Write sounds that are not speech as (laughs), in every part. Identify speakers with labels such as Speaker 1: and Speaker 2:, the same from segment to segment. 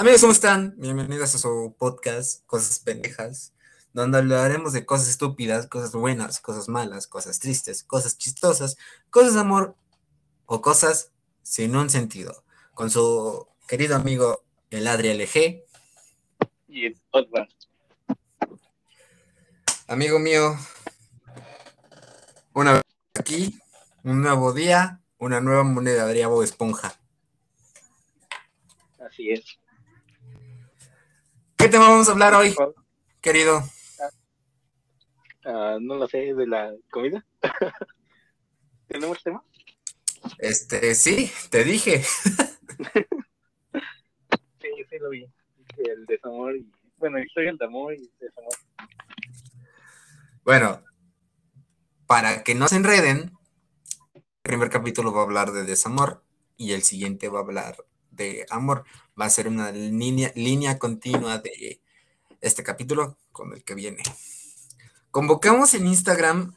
Speaker 1: Amigos, ¿cómo están? Bienvenidos a su podcast, Cosas Pendejas, donde hablaremos de cosas estúpidas, cosas buenas, cosas malas, cosas tristes, cosas chistosas, cosas de amor o cosas sin un sentido. Con su querido amigo el Adri LG.
Speaker 2: Y otra.
Speaker 1: Amigo mío, una vez aquí, un nuevo día, una nueva moneda de Bob Esponja.
Speaker 2: Así es.
Speaker 1: ¿Qué tema vamos a hablar hoy, querido?
Speaker 2: Ah, no lo sé, de la comida. (laughs) ¿Tenemos tema?
Speaker 1: Este, sí, te dije. (laughs)
Speaker 2: sí, sí lo vi. El desamor y. Bueno, historia del amor y desamor.
Speaker 1: Bueno, para que no se enreden, el primer capítulo va a hablar de desamor y el siguiente va a hablar de amor. Va a ser una línea, línea continua de este capítulo con el que viene. Convocamos en Instagram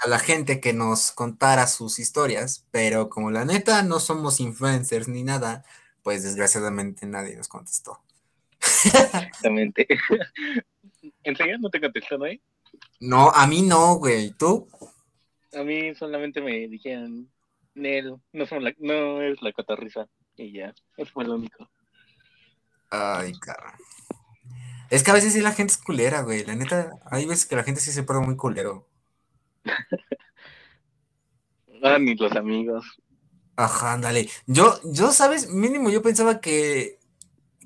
Speaker 1: a la gente que nos contara sus historias, pero como la neta no somos influencers ni nada, pues desgraciadamente nadie nos contestó.
Speaker 2: Exactamente. (laughs) ¿En serio no te contestaron ahí?
Speaker 1: No, a mí no, güey. ¿Tú?
Speaker 2: A mí solamente me dijeron, Nel, no, la, no es la cotorriza. Y ya, eso fue lo único.
Speaker 1: Ay, cara. Es que a veces sí la gente es culera, güey. La neta, hay veces que la gente sí se pone muy culero. (laughs)
Speaker 2: ah, ni los amigos.
Speaker 1: Ajá, ándale. Yo, yo, ¿sabes? Mínimo yo pensaba que,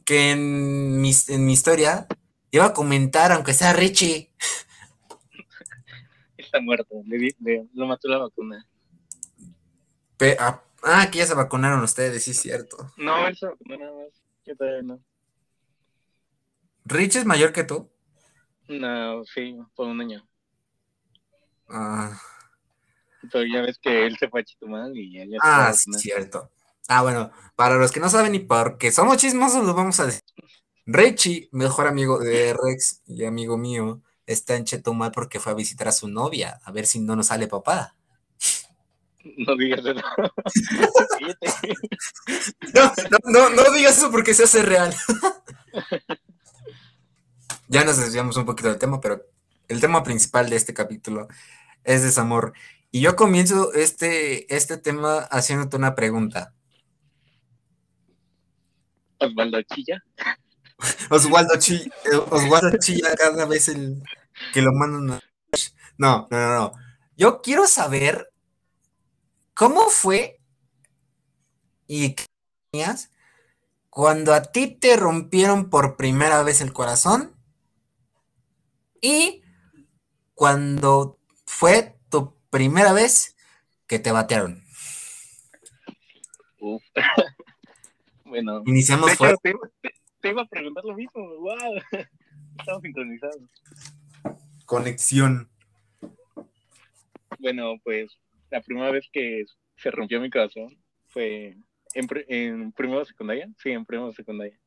Speaker 1: que en mi, en mi historia iba a comentar, aunque sea Richie. (laughs)
Speaker 2: Está muerto, le, le, lo mató la vacuna.
Speaker 1: Ah, ah, que ya se vacunaron ustedes, sí es cierto.
Speaker 2: No, eso, no, nada más. Yo todavía no.
Speaker 1: ¿Rich es mayor que tú?
Speaker 2: No, sí, por un año.
Speaker 1: Ah.
Speaker 2: Pero ya ves que él se fue a Chitumal y ya, ya
Speaker 1: Ah, sí, cierto. Ah, bueno, para los que no saben y porque somos chismosos, lo vamos a decir. Richie, mejor amigo de Rex y amigo mío, está en Chetumal porque fue a visitar a su novia, a ver si no nos sale papá.
Speaker 2: No digas eso. (laughs)
Speaker 1: no, no, no, digas eso porque se hace real. (laughs) ya nos desviamos un poquito del tema, pero el tema principal de este capítulo es desamor. Y yo comienzo este, este tema haciéndote una pregunta.
Speaker 2: Osvaldo Chilla.
Speaker 1: Osvaldo Chilla, Osvaldo Chilla cada vez el que lo mandan a... No, no, no, no. Yo quiero saber cómo fue y qué tenías cuando a ti te rompieron por primera vez el corazón y cuando fue tu primera vez que te batearon.
Speaker 2: Uf. (laughs) bueno,
Speaker 1: iniciamos
Speaker 2: te, te, iba a preguntar lo mismo. Wow, (laughs) estamos sincronizados.
Speaker 1: Conexión.
Speaker 2: Bueno, pues la primera vez que se rompió mi corazón fue en, en primero secundaria. Sí, en primero secundaria.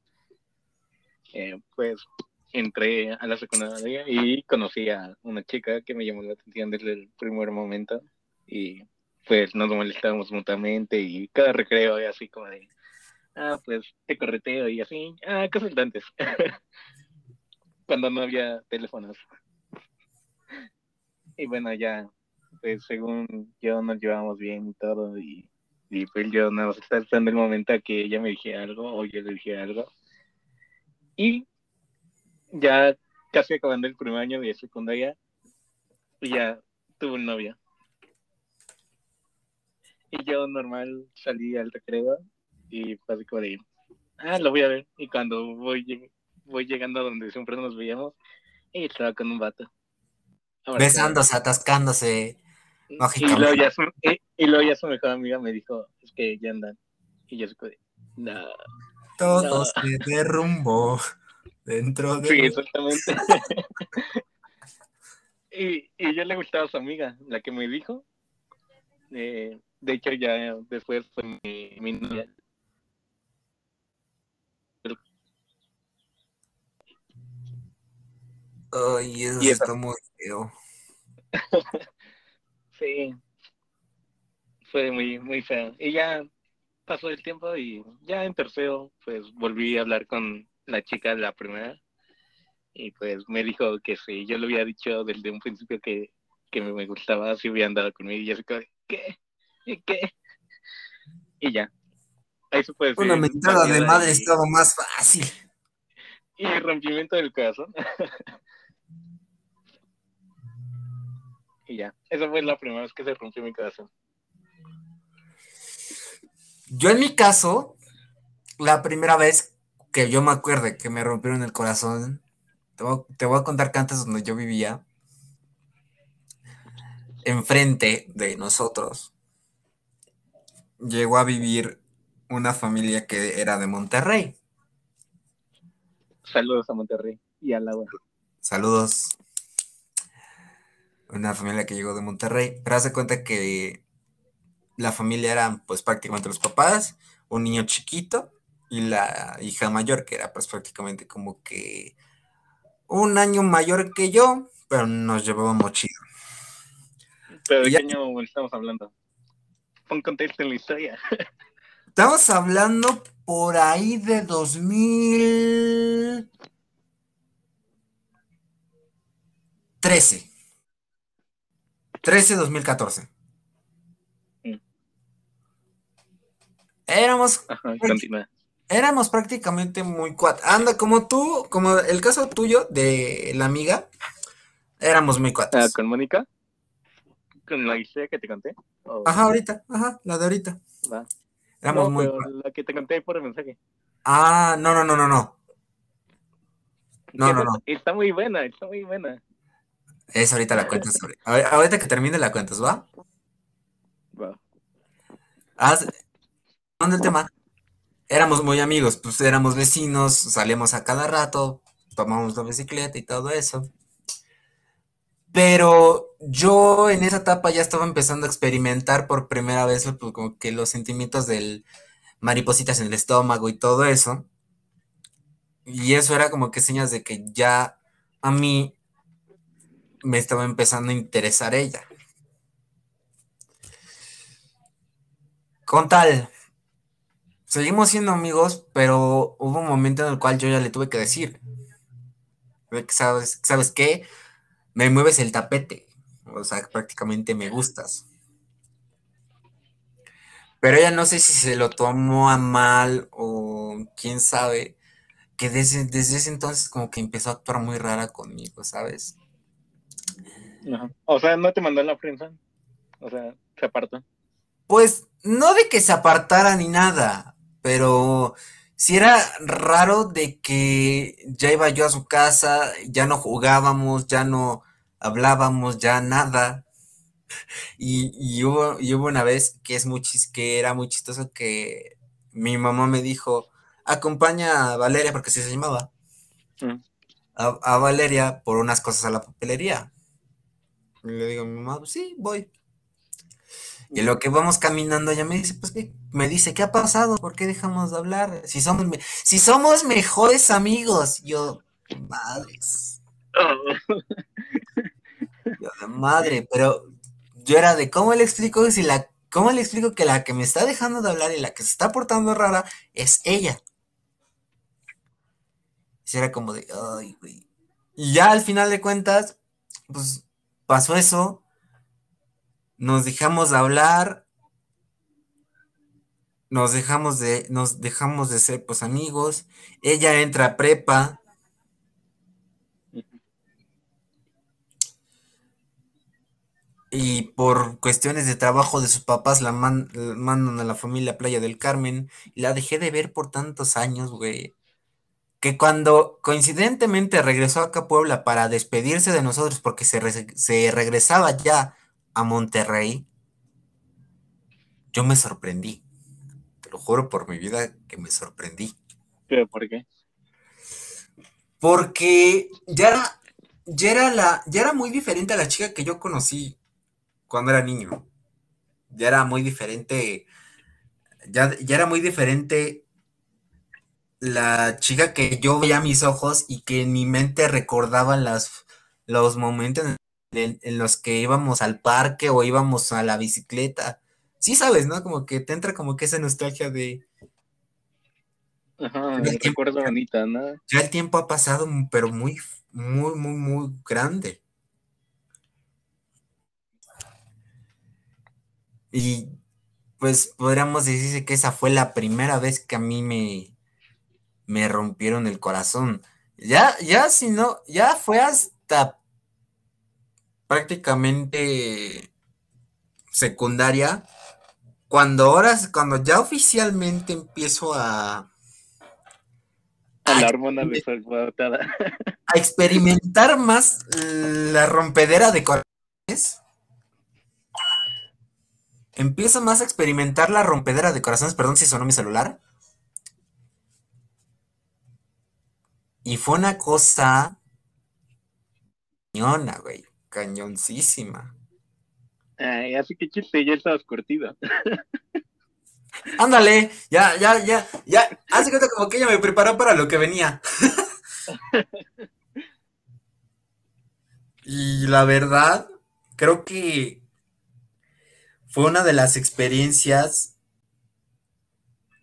Speaker 2: Eh, pues entré a la secundaria y conocí a una chica que me llamó la atención desde el primer momento y pues nos molestábamos mutuamente y cada recreo así como de, ah, pues te correteo y así, ah, cosas antes, (laughs) cuando no había teléfonos. y bueno, ya, pues según yo nos llevábamos bien y todo y, y pues yo no estaba esperando el momento a que ella me dijera algo o yo le dijera algo. Y ya casi acabando el primer año de secundaria, y ya tuve un novio. Y yo normal salí al recreo y fue como de, ah, lo voy a ver. Y cuando voy, voy llegando a donde siempre nos veíamos, y estaba con un vato.
Speaker 1: Besándose, atascándose.
Speaker 2: Y luego, ya su, y, luego ya su mejor amiga me dijo, es que ya andan. Y yo de, no.
Speaker 1: Todo se derrumbó dentro de...
Speaker 2: Sí, exactamente. (laughs) y, y yo le gustaba a su amiga, la que me dijo. Eh, de hecho, ya después fue mi, mi novia.
Speaker 1: Ay, eso, y está muy feo. (laughs)
Speaker 2: sí. Fue muy, muy feo. Y ya, pasó el tiempo y ya en tercero, pues volví a hablar con la chica de la primera. Y pues me dijo que sí, yo le había dicho desde un principio que, que me gustaba, si hubiera andado conmigo. Y yo se ¿qué? ¿Y qué? Y ya. Eso puede
Speaker 1: ser. Una mentada de madre es todo más fácil.
Speaker 2: Y el rompimiento del corazón. (laughs) y ya. Esa fue la primera vez que se rompió mi corazón.
Speaker 1: Yo en mi caso, la primera vez que yo me acuerde que me rompieron el corazón, te voy, a contar que antes donde yo vivía, enfrente de nosotros, llegó a vivir una familia que era de Monterrey.
Speaker 2: Saludos a Monterrey y a la
Speaker 1: Saludos. Una familia que llegó de Monterrey, pero hace cuenta que la familia era pues prácticamente los papás, un niño chiquito y la hija mayor, que era pues prácticamente como que un año mayor que yo, pero nos llevábamos chido.
Speaker 2: ¿Pero de qué año estamos hablando? Pon contexto en la historia.
Speaker 1: Estamos hablando por ahí de 2013. 13, 2014. Éramos. éramos prácticamente muy cuatro. Anda, como tú, como el caso tuyo de la amiga, éramos muy cuatro.
Speaker 2: Ah, ¿Con Mónica? ¿Con la historia que te conté?
Speaker 1: Ajá, ahorita, ajá, la de ahorita. Va. Éramos muy
Speaker 2: La que te conté por el mensaje.
Speaker 1: Ah, no, no, no, no, no. No, no, no.
Speaker 2: Está muy buena, está muy buena.
Speaker 1: Es ahorita la cuentas. Ahorita que termine la cuentas, ¿va?
Speaker 2: Va.
Speaker 1: Haz, el tema, éramos muy amigos, pues éramos vecinos, salíamos a cada rato, tomamos la bicicleta y todo eso. Pero yo en esa etapa ya estaba empezando a experimentar por primera vez pues, como que los sentimientos del maripositas en el estómago y todo eso. Y eso era como que señas de que ya a mí me estaba empezando a interesar ella. Con tal, seguimos siendo amigos, pero hubo un momento en el cual yo ya le tuve que decir, ¿sabes, ¿sabes qué? Me mueves el tapete, o sea, prácticamente me gustas. Pero ella no sé si se lo tomó a mal o quién sabe, que desde, desde ese entonces como que empezó a actuar muy rara conmigo, ¿sabes?
Speaker 2: O sea, no te mandó en la prensa. O sea, se apartó.
Speaker 1: Pues no de que se apartara ni nada, pero si era raro de que ya iba yo a su casa, ya no jugábamos, ya no hablábamos, ya nada. (laughs) Y, hubo, hubo, una vez que es muy que era muy chistoso que mi mamá me dijo, acompaña a Valeria, porque así se llamaba, mm. a, Valeria por unas cosas a la papelería. Y le digo a mi mamá, pues sí, voy. Y lo que vamos caminando, ella me dice, pues, ¿qué? Me dice, ¿qué ha pasado? ¿Por qué dejamos de hablar? Si somos, si somos mejores amigos. Yo, madres. (laughs) Yo, madre, pero yo era de, ¿cómo le explico si la, cómo le explico que la que me está dejando de hablar y la que se está portando rara es ella? Y era como de, ay, güey. Y ya al final de cuentas, pues pasó eso nos dejamos de hablar, nos dejamos de, nos dejamos de ser pues amigos, ella entra a prepa. Y por cuestiones de trabajo de sus papás la mandan a la familia Playa del Carmen. La dejé de ver por tantos años, güey. Que cuando coincidentemente regresó acá a Puebla para despedirse de nosotros porque se, se regresaba ya a Monterrey, yo me sorprendí. Te lo juro por mi vida que me sorprendí.
Speaker 2: ¿Pero por qué?
Speaker 1: Porque ya era, ya era, la, ya era muy diferente a la chica que yo conocí cuando era niño. Ya era muy diferente. Ya, ya era muy diferente la chica que yo veía a mis ojos y que en mi mente recordaba las, los momentos en, los que íbamos al parque o íbamos a la bicicleta. sí sabes, ¿no? Como que te entra como que esa nostalgia de...
Speaker 2: Ajá, el recuerdo bonita, ¿no?
Speaker 1: Ya el tiempo ha pasado, pero muy, muy, muy, muy grande. Y pues podríamos decirse que esa fue la primera vez que a mí me, me rompieron el corazón. Ya, ya, si no, ya fue hasta prácticamente secundaria, cuando ahora, cuando ya oficialmente empiezo a...
Speaker 2: A la hormona
Speaker 1: A experimentar más la rompedera de corazones. Empiezo más a experimentar la rompedera de corazones, perdón si sonó mi celular. Y fue una cosa cañona, güey, cañoncísima.
Speaker 2: Ay, así que chiste, ya estabas curtido.
Speaker 1: Ándale, ya, ya, ya, ya. Hace cuenta como que ella me preparó para lo que venía. (laughs) y la verdad, creo que fue una de las experiencias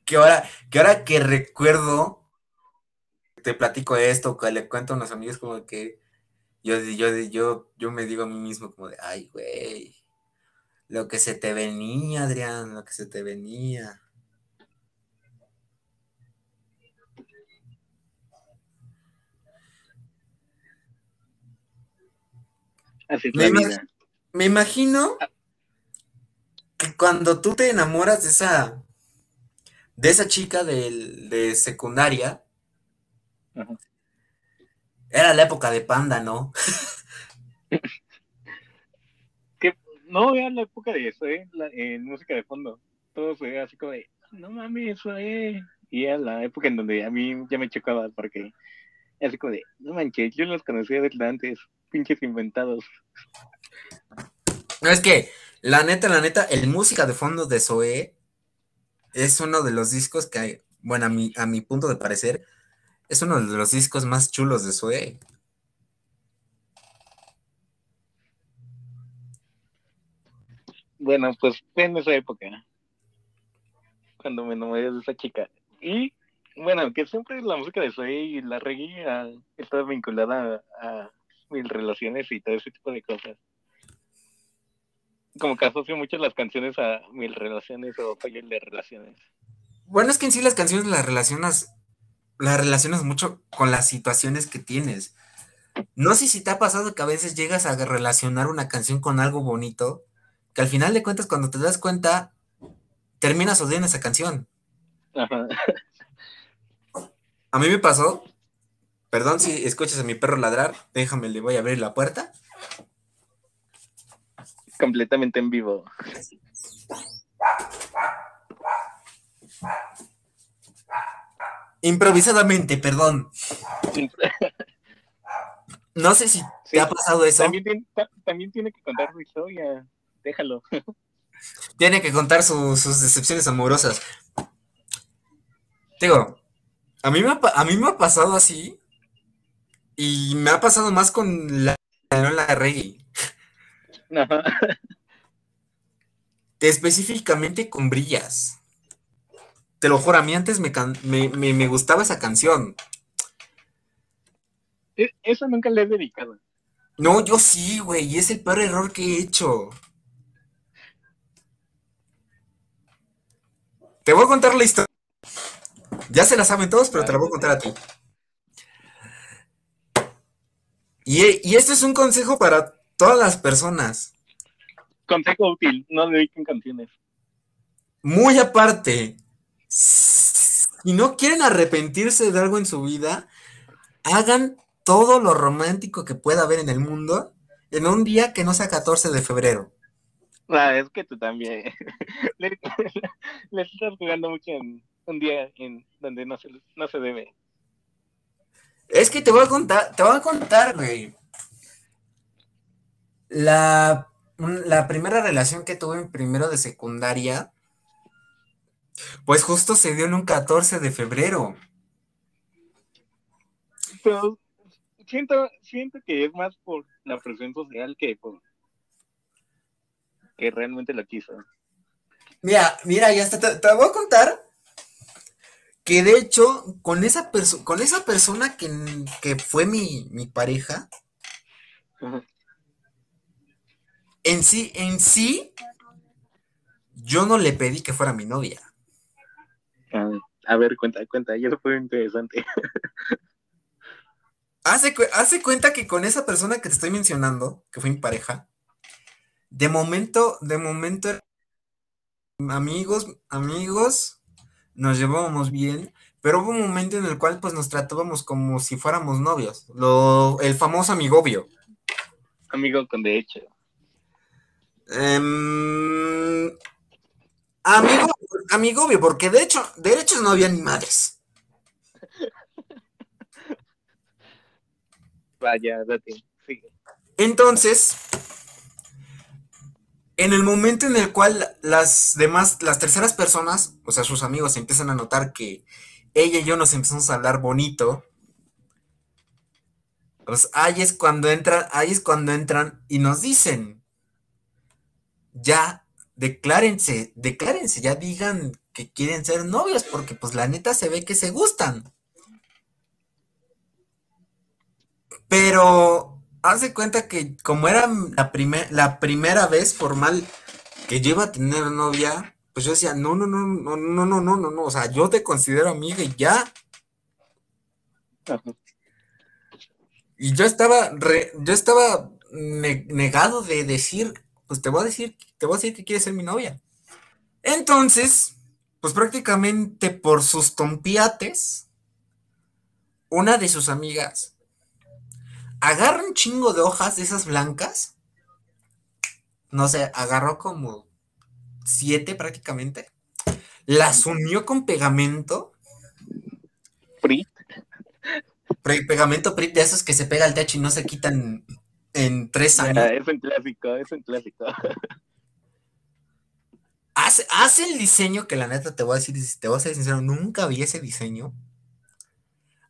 Speaker 1: que ahora, que ahora que recuerdo, te platico esto, que le cuento a unos amigos como que yo, yo, yo, yo me digo a mí mismo como de, ay, güey, lo que se te venía, Adrián, lo que se te venía.
Speaker 2: Así
Speaker 1: me, me imagino que cuando tú te enamoras de esa de esa chica de, secundaria, era la época de Panda, ¿no?
Speaker 2: no, era la época de eso, ¿eh? La, música de fondo. Todo fue así como de, no mames, eso es. Y era la época en donde a mí ya me chocaba porque así como de, no manches, yo los conocía desde antes, pinches inventados.
Speaker 1: No, es que, la neta, la neta, el música de fondo de Zoe es uno de los discos que hay, bueno, a mi, a mi punto de parecer, es uno de los discos más chulos de Zoe.
Speaker 2: Bueno, pues en esa época, cuando me enamoré de esa chica. Y bueno, que siempre la música de Zoe y la reggae ah, está vinculada a, mil relaciones y todo ese tipo de cosas. Como que asocio mucho las canciones a mil relaciones o fallos de relaciones.
Speaker 1: Bueno, es que en sí las canciones las relacionas, las relacionas mucho con las situaciones que tienes. No sé si te ha pasado que a veces llegas a relacionar una canción con algo bonito, que al final de cuentas cuando te das cuenta, terminas odiando esa canción.
Speaker 2: Ajá.
Speaker 1: A mí me pasó, perdón si escuchas a mi perro ladrar, déjame, le voy a abrir la puerta.
Speaker 2: Completamente en vivo.
Speaker 1: Improvisadamente, perdón. (laughs) No sé si te ha pasado eso.
Speaker 2: También tiene, que contar su historia. Déjalo. (laughs)
Speaker 1: Tiene que contar sus decepciones amorosas. Digo, a mí, me ha, a mí me ha pasado así. Y me ha pasado más con la, la reggae. (laughs) Específicamente con Brillas. Te lo juro, a mí antes me, me, gustaba esa canción.
Speaker 2: E, esa nunca le he dedicado.
Speaker 1: No, yo sí, güey, y es el peor error que he hecho. Te voy a contar la historia. Ya se la saben todos, pero te la voy a contar a ti. Y, y este es un consejo para todas las personas.
Speaker 2: Consejo útil, no dediquen canciones.
Speaker 1: Muy aparte, si no quieren arrepentirse de algo en su vida, hagan todo lo romántico que pueda haber en el mundo en un día que no sea 14 de febrero.
Speaker 2: Ah, es que tú también (laughs) (laughs) le, estás jugando mucho en un día en donde no se, no se debe.
Speaker 1: Es que te voy a contar, te voy a contar, güey. La, la primera relación que tuve en primero de secundaria pues justo se dio en un 14 de febrero.
Speaker 2: Pero siento, siento que es más por la presión social que por que realmente lo quiso.
Speaker 1: Mira, mira, ya está, te, voy a contar que de hecho, con esa, con esa persona que, fue mi, pareja, en sí, en sí, yo no le pedí que fuera mi novia.
Speaker 2: A ver, cuenta, cuenta, ya fue interesante. (laughs)
Speaker 1: hace, hace cuenta que con esa persona que te estoy mencionando, que fue mi pareja, de momento, de momento, amigos, amigos, nos llevábamos bien, pero hubo un momento en el cual pues nos tratábamos como si fuéramos novios, lo, el famoso amigobio.
Speaker 2: Amigo con derecho.
Speaker 1: Em, amigo, amigobio, porque de hecho, derechos no había ni madres.
Speaker 2: Vaya, date, sigue.
Speaker 1: Entonces, en el momento en el cual las demás, las terceras personas, o sea, sus amigos empiezan a notar que ella y yo nos empezamos a hablar bonito, pues ahí es cuando entran, ahí es cuando entran y nos dicen, ya, declárense, declárense, ya digan que quieren ser novios, porque pues la neta se ve que se gustan. Pero haz de cuenta que como era la, la primera vez formal que yo iba a tener novia, pues yo decía, no, no, no, no, no, no, no, no, no, o sea, yo te considero amiga y ya. Y yo estaba, yo estaba negado de decir, pues te voy a decir, te voy a decir que quieres ser mi novia. Entonces, pues prácticamente por sus tompiates, una de sus amigas agarra un chingo de hojas de esas blancas. No sé, agarró como siete prácticamente. Las unió con pegamento.
Speaker 2: Prit.
Speaker 1: Pegamento Prit de esos que se pega al techo y no se quitan en tres años.
Speaker 2: es un clásico, es un clásico. (laughs)
Speaker 1: Hace, hace el diseño que la neta te voy a decir, te voy a ser sincero, nunca vi ese diseño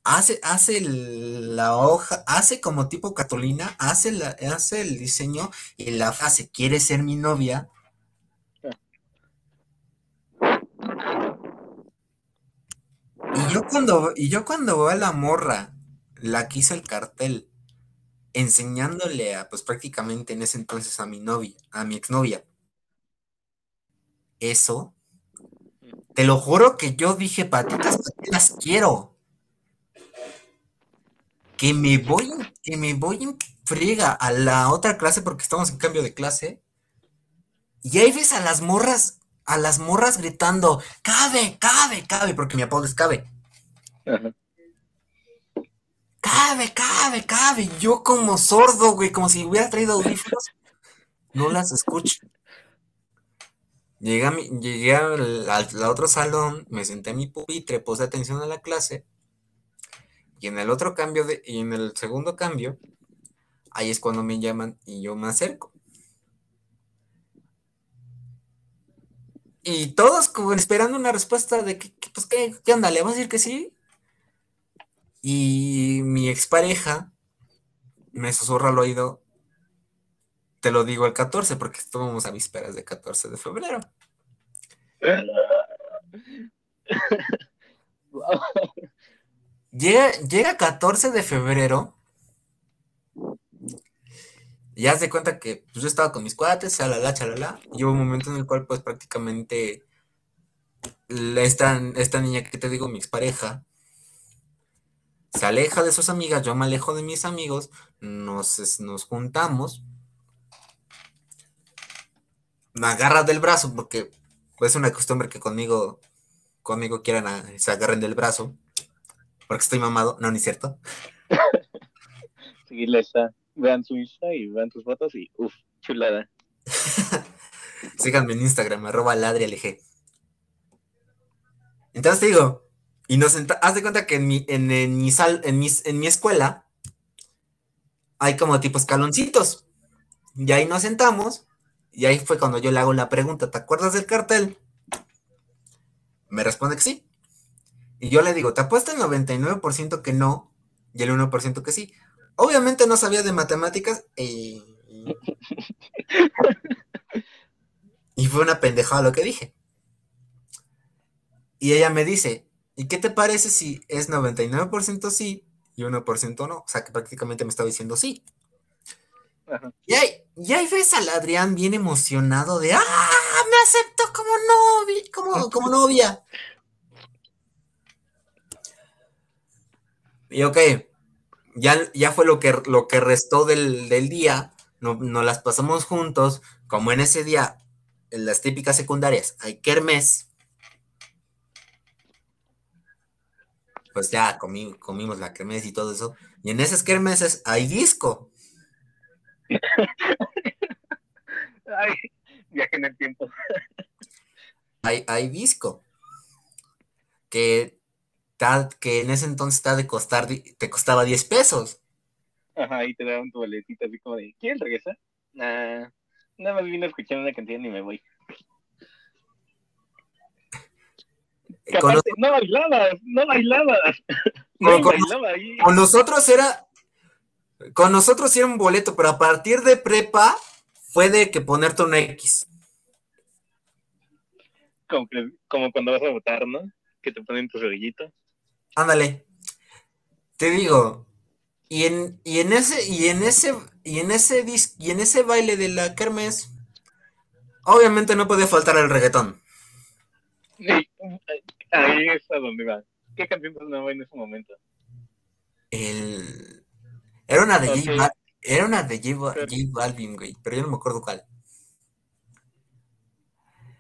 Speaker 1: hace, hace la hoja, hace como tipo Catolina, hace, la, hace el diseño y la frase, ¿quiere ser mi novia? Y yo cuando, y yo cuando veo a la morra, la que hizo el cartel, enseñándole a, pues prácticamente en ese entonces a mi novia, a mi exnovia, eso, te lo juro que yo dije, patitas, las quiero que me voy, que me voy en friega a la otra clase porque estamos en cambio de clase. Y ahí ves a las morras, a las morras gritando, cabe, cabe, cabe, porque mi apodo es cabe. Cabe, cabe, cabe. Yo como sordo, güey, como si hubiera traído audífonos, no las escucho. Llegué, a llegué al, al, otro salón, me senté en mi pupitre, puse atención a la clase y en el otro cambio, de, y en el segundo cambio, ahí es cuando me llaman y yo me acerco. Y todos como esperando una respuesta de que, pues, ¿qué, ¿qué onda? ¿Le vas a decir que sí? Y mi expareja me susurra al oído, te lo digo el 14, porque estábamos a vísperas de 14 de febrero. Llega, llega 14 de febrero. Y haz de cuenta que pues, yo estaba con mis cuates, chalala, chalala. Y hubo un momento en el cual, pues prácticamente, esta, esta niña que te digo, mi expareja, se aleja de sus amigas, yo me alejo de mis amigos, nos, nos juntamos, me agarra del brazo, porque es una costumbre que conmigo, conmigo quieran, se agarren del brazo porque estoy mamado. No, ni cierto. (laughs)
Speaker 2: Seguirle. Vean su Insta y vean tus fotos y uff, chulada. (laughs)
Speaker 1: Síganme en Instagram, arroba ladrialg. Entonces te digo, y nos haz de cuenta que en mi, en, mi sal, en, en mi escuela hay como tipo escaloncitos. Y ahí nos sentamos, y ahí fue cuando yo le hago la pregunta, ¿te acuerdas del cartel? Me responde que sí. Y yo le digo, te apuesto el 99% que no y el 1% que sí. Obviamente no sabía de matemáticas y... (laughs) y fue una pendejada lo que dije. Y ella me dice, ¿y qué te parece si es 99% sí y 1% no? O sea, que prácticamente me estaba diciendo sí. Y ahí, y ahí ves al Adrián bien emocionado de, ¡ah! Me aceptó como novia, como, (laughs) como novia. Y ok, ya, ya fue lo que, lo que restó del, día, nos no las pasamos juntos, como en ese día, en las típicas secundarias, hay kermes. Pues ya comimos la kermes y todo eso. Y en esas kermeses hay disco. (laughs)
Speaker 2: Ay, viaje en el tiempo.
Speaker 1: hay, hay disco. Que que en ese entonces está de costar, te costaba 10 pesos.
Speaker 2: Ajá, y te daban tu boletita así como de, ¿quieren regresar? Nah, nada más vine a escuchar una canción y me voy. No bailabas, no bailabas.
Speaker 1: No, con, ahí. con nosotros era, con nosotros era un boleto, pero a partir de prepa fue de que ponerte un X.
Speaker 2: Como, como cuando vas a votar, ¿no? Que te ponen tu rodillito.
Speaker 1: Ándale. Te digo, y en, y en ese, y en ese, y en ese y en ese baile de la kermes, obviamente no puede faltar el reggaetón.
Speaker 2: Ahí es a donde va. ¿Qué canción sonaba en ese momento?
Speaker 1: El... Era una de J, era una de J, Balvin, güey, pero yo no me acuerdo cuál.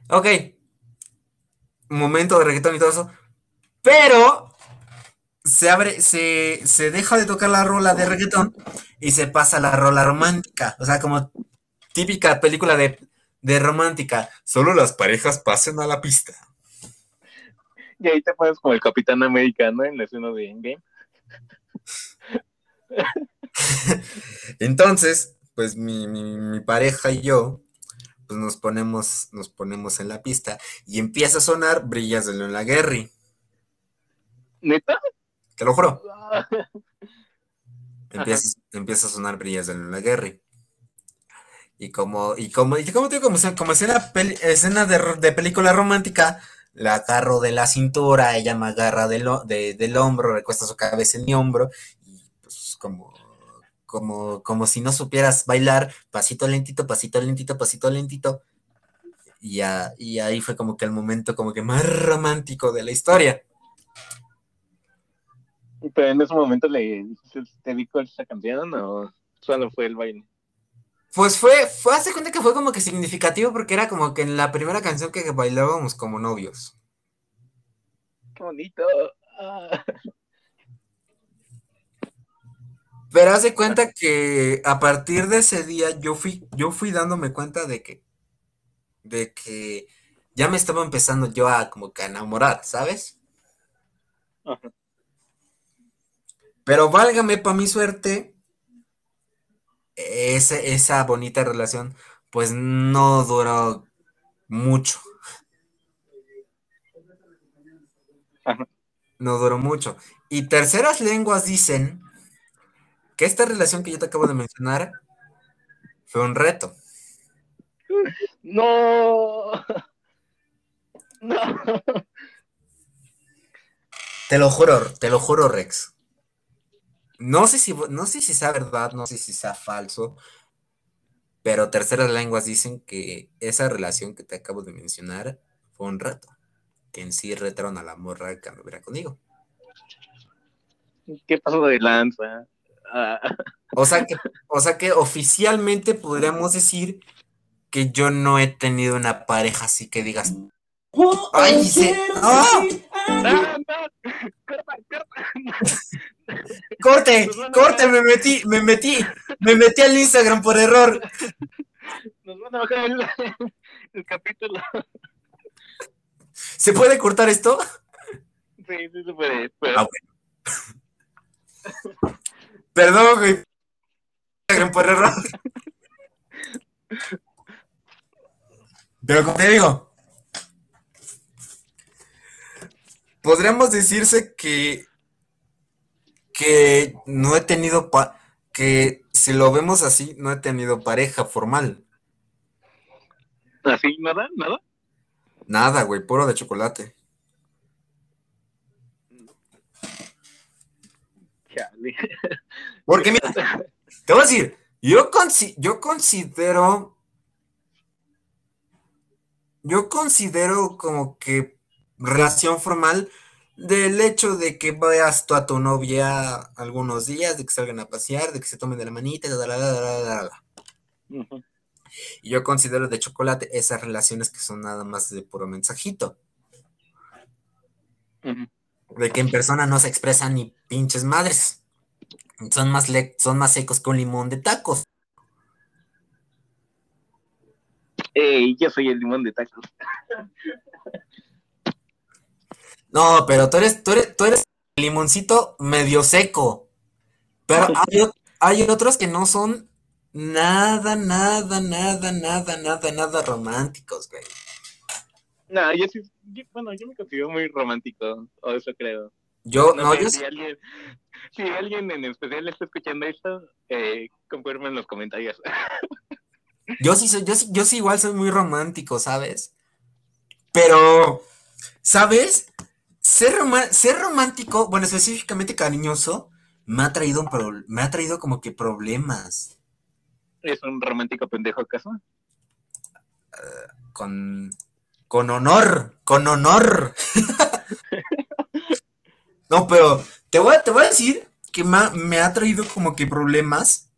Speaker 1: Ok. momento de reggaetón y todo eso. Pero se abre, se, se deja de tocar la rola de reggaetón y se pasa a la rola romántica. O sea, como típica película de, de romántica. Solo las parejas pasen a la pista. (laughs)
Speaker 2: Y ahí te pones como el Capitán Americano en la escena de Endgame. (laughs)
Speaker 1: Entonces, pues mi, mi, pareja y yo, pues nos ponemos, nos ponemos en la pista y empieza a sonar Brillas de Leona Guerri.
Speaker 2: ¿Neta?
Speaker 1: Te lo juro. (laughs) Empieza, a sonar brillas de la guerra. Y como, y como, y como, como, como escena, escena de, película romántica, la agarro de la cintura, ella me agarra del, del hombro, recuesta su cabeza en mi hombro, y pues como, como, como si no supieras bailar, pasito lentito, pasito lentito, pasito lentito. Y, y ahí fue como que el momento como que más romántico de la historia.
Speaker 2: Pero en ese momento le dedicó esa canción o solo fue el baile.
Speaker 1: Pues fue, fue, hace cuenta que fue como que significativo porque era como que en la primera canción que bailábamos como novios.
Speaker 2: Qué bonito. Ah.
Speaker 1: Pero hace cuenta que a partir de ese día yo fui, yo fui dándome cuenta de que, de que ya me estaba empezando yo a como que a enamorar, ¿sabes? Ajá. Pero válgame para mi suerte, esa bonita relación, pues no duró mucho. No duró mucho. Y terceras lenguas dicen que esta relación que yo te acabo de mencionar fue un reto.
Speaker 2: No. (laughs) No.
Speaker 1: Te lo juro, te lo juro, Rex. No sé si, no sé si sea verdad, no sé si sea falso, pero terceras lenguas dicen que esa relación que te acabo de mencionar fue un reto, que en sí retaron a la morra que anduviera conmigo.
Speaker 2: ¿Qué pasó de lanza?
Speaker 1: Ah. O, sea que, o sea que oficialmente podríamos decir que yo no he tenido una pareja así que digas, ¡Ay, se... ¡Ah! (laughs) (laughs) Corte, corte, me metí, me metí, me metí al Instagram por error.
Speaker 2: Nos van a bajar el, capítulo.
Speaker 1: ¿Se puede cortar esto?
Speaker 2: Sí, sí se puede. Ah,
Speaker 1: Perdón, güey. Instagram por error. Pero como te digo, podríamos decirse que que no he tenido, pa que si lo vemos así, no he tenido pareja formal.
Speaker 2: ¿Así? ¿Nada? ¿Nada?
Speaker 1: Nada, güey, puro de chocolate.
Speaker 2: Chale.
Speaker 1: Porque mira, te voy a decir, yo, consi yo considero, yo considero como que relación formal del hecho de que veas tú a tu novia algunos días, de que salgan a pasear, de que se tomen de la manita, da, da, da, y yo considero de chocolate esas relaciones que son nada más de puro mensajito. De que en persona no se expresan ni pinches madres. Son más, son más secos que un limón de tacos.
Speaker 2: Ey, yo soy el limón de tacos. (laughs)
Speaker 1: no, pero tú eres, tú eres, tú eres limoncito medio seco. Pero hay, hay otros que no son nada, nada, nada, nada, nada, nada románticos, güey.
Speaker 2: No, yo sí, bueno, yo me considero muy romántico, o eso creo.
Speaker 1: Yo, no, yo
Speaker 2: si alguien, si alguien en especial está escuchando esto, eh, en los comentarios. (laughs)
Speaker 1: Yo sí soy, yo sí, yo sí igual soy muy romántico, ¿sabes? Pero, ¿sabes? Ser, ser romántico, bueno, específicamente cariñoso, me ha traído un me ha traído como que problemas.
Speaker 2: ¿Es un romántico pendejo acaso?
Speaker 1: con, con honor, con honor. (laughs) no, pero te voy, a, te voy a decir que me ha traído como que problemas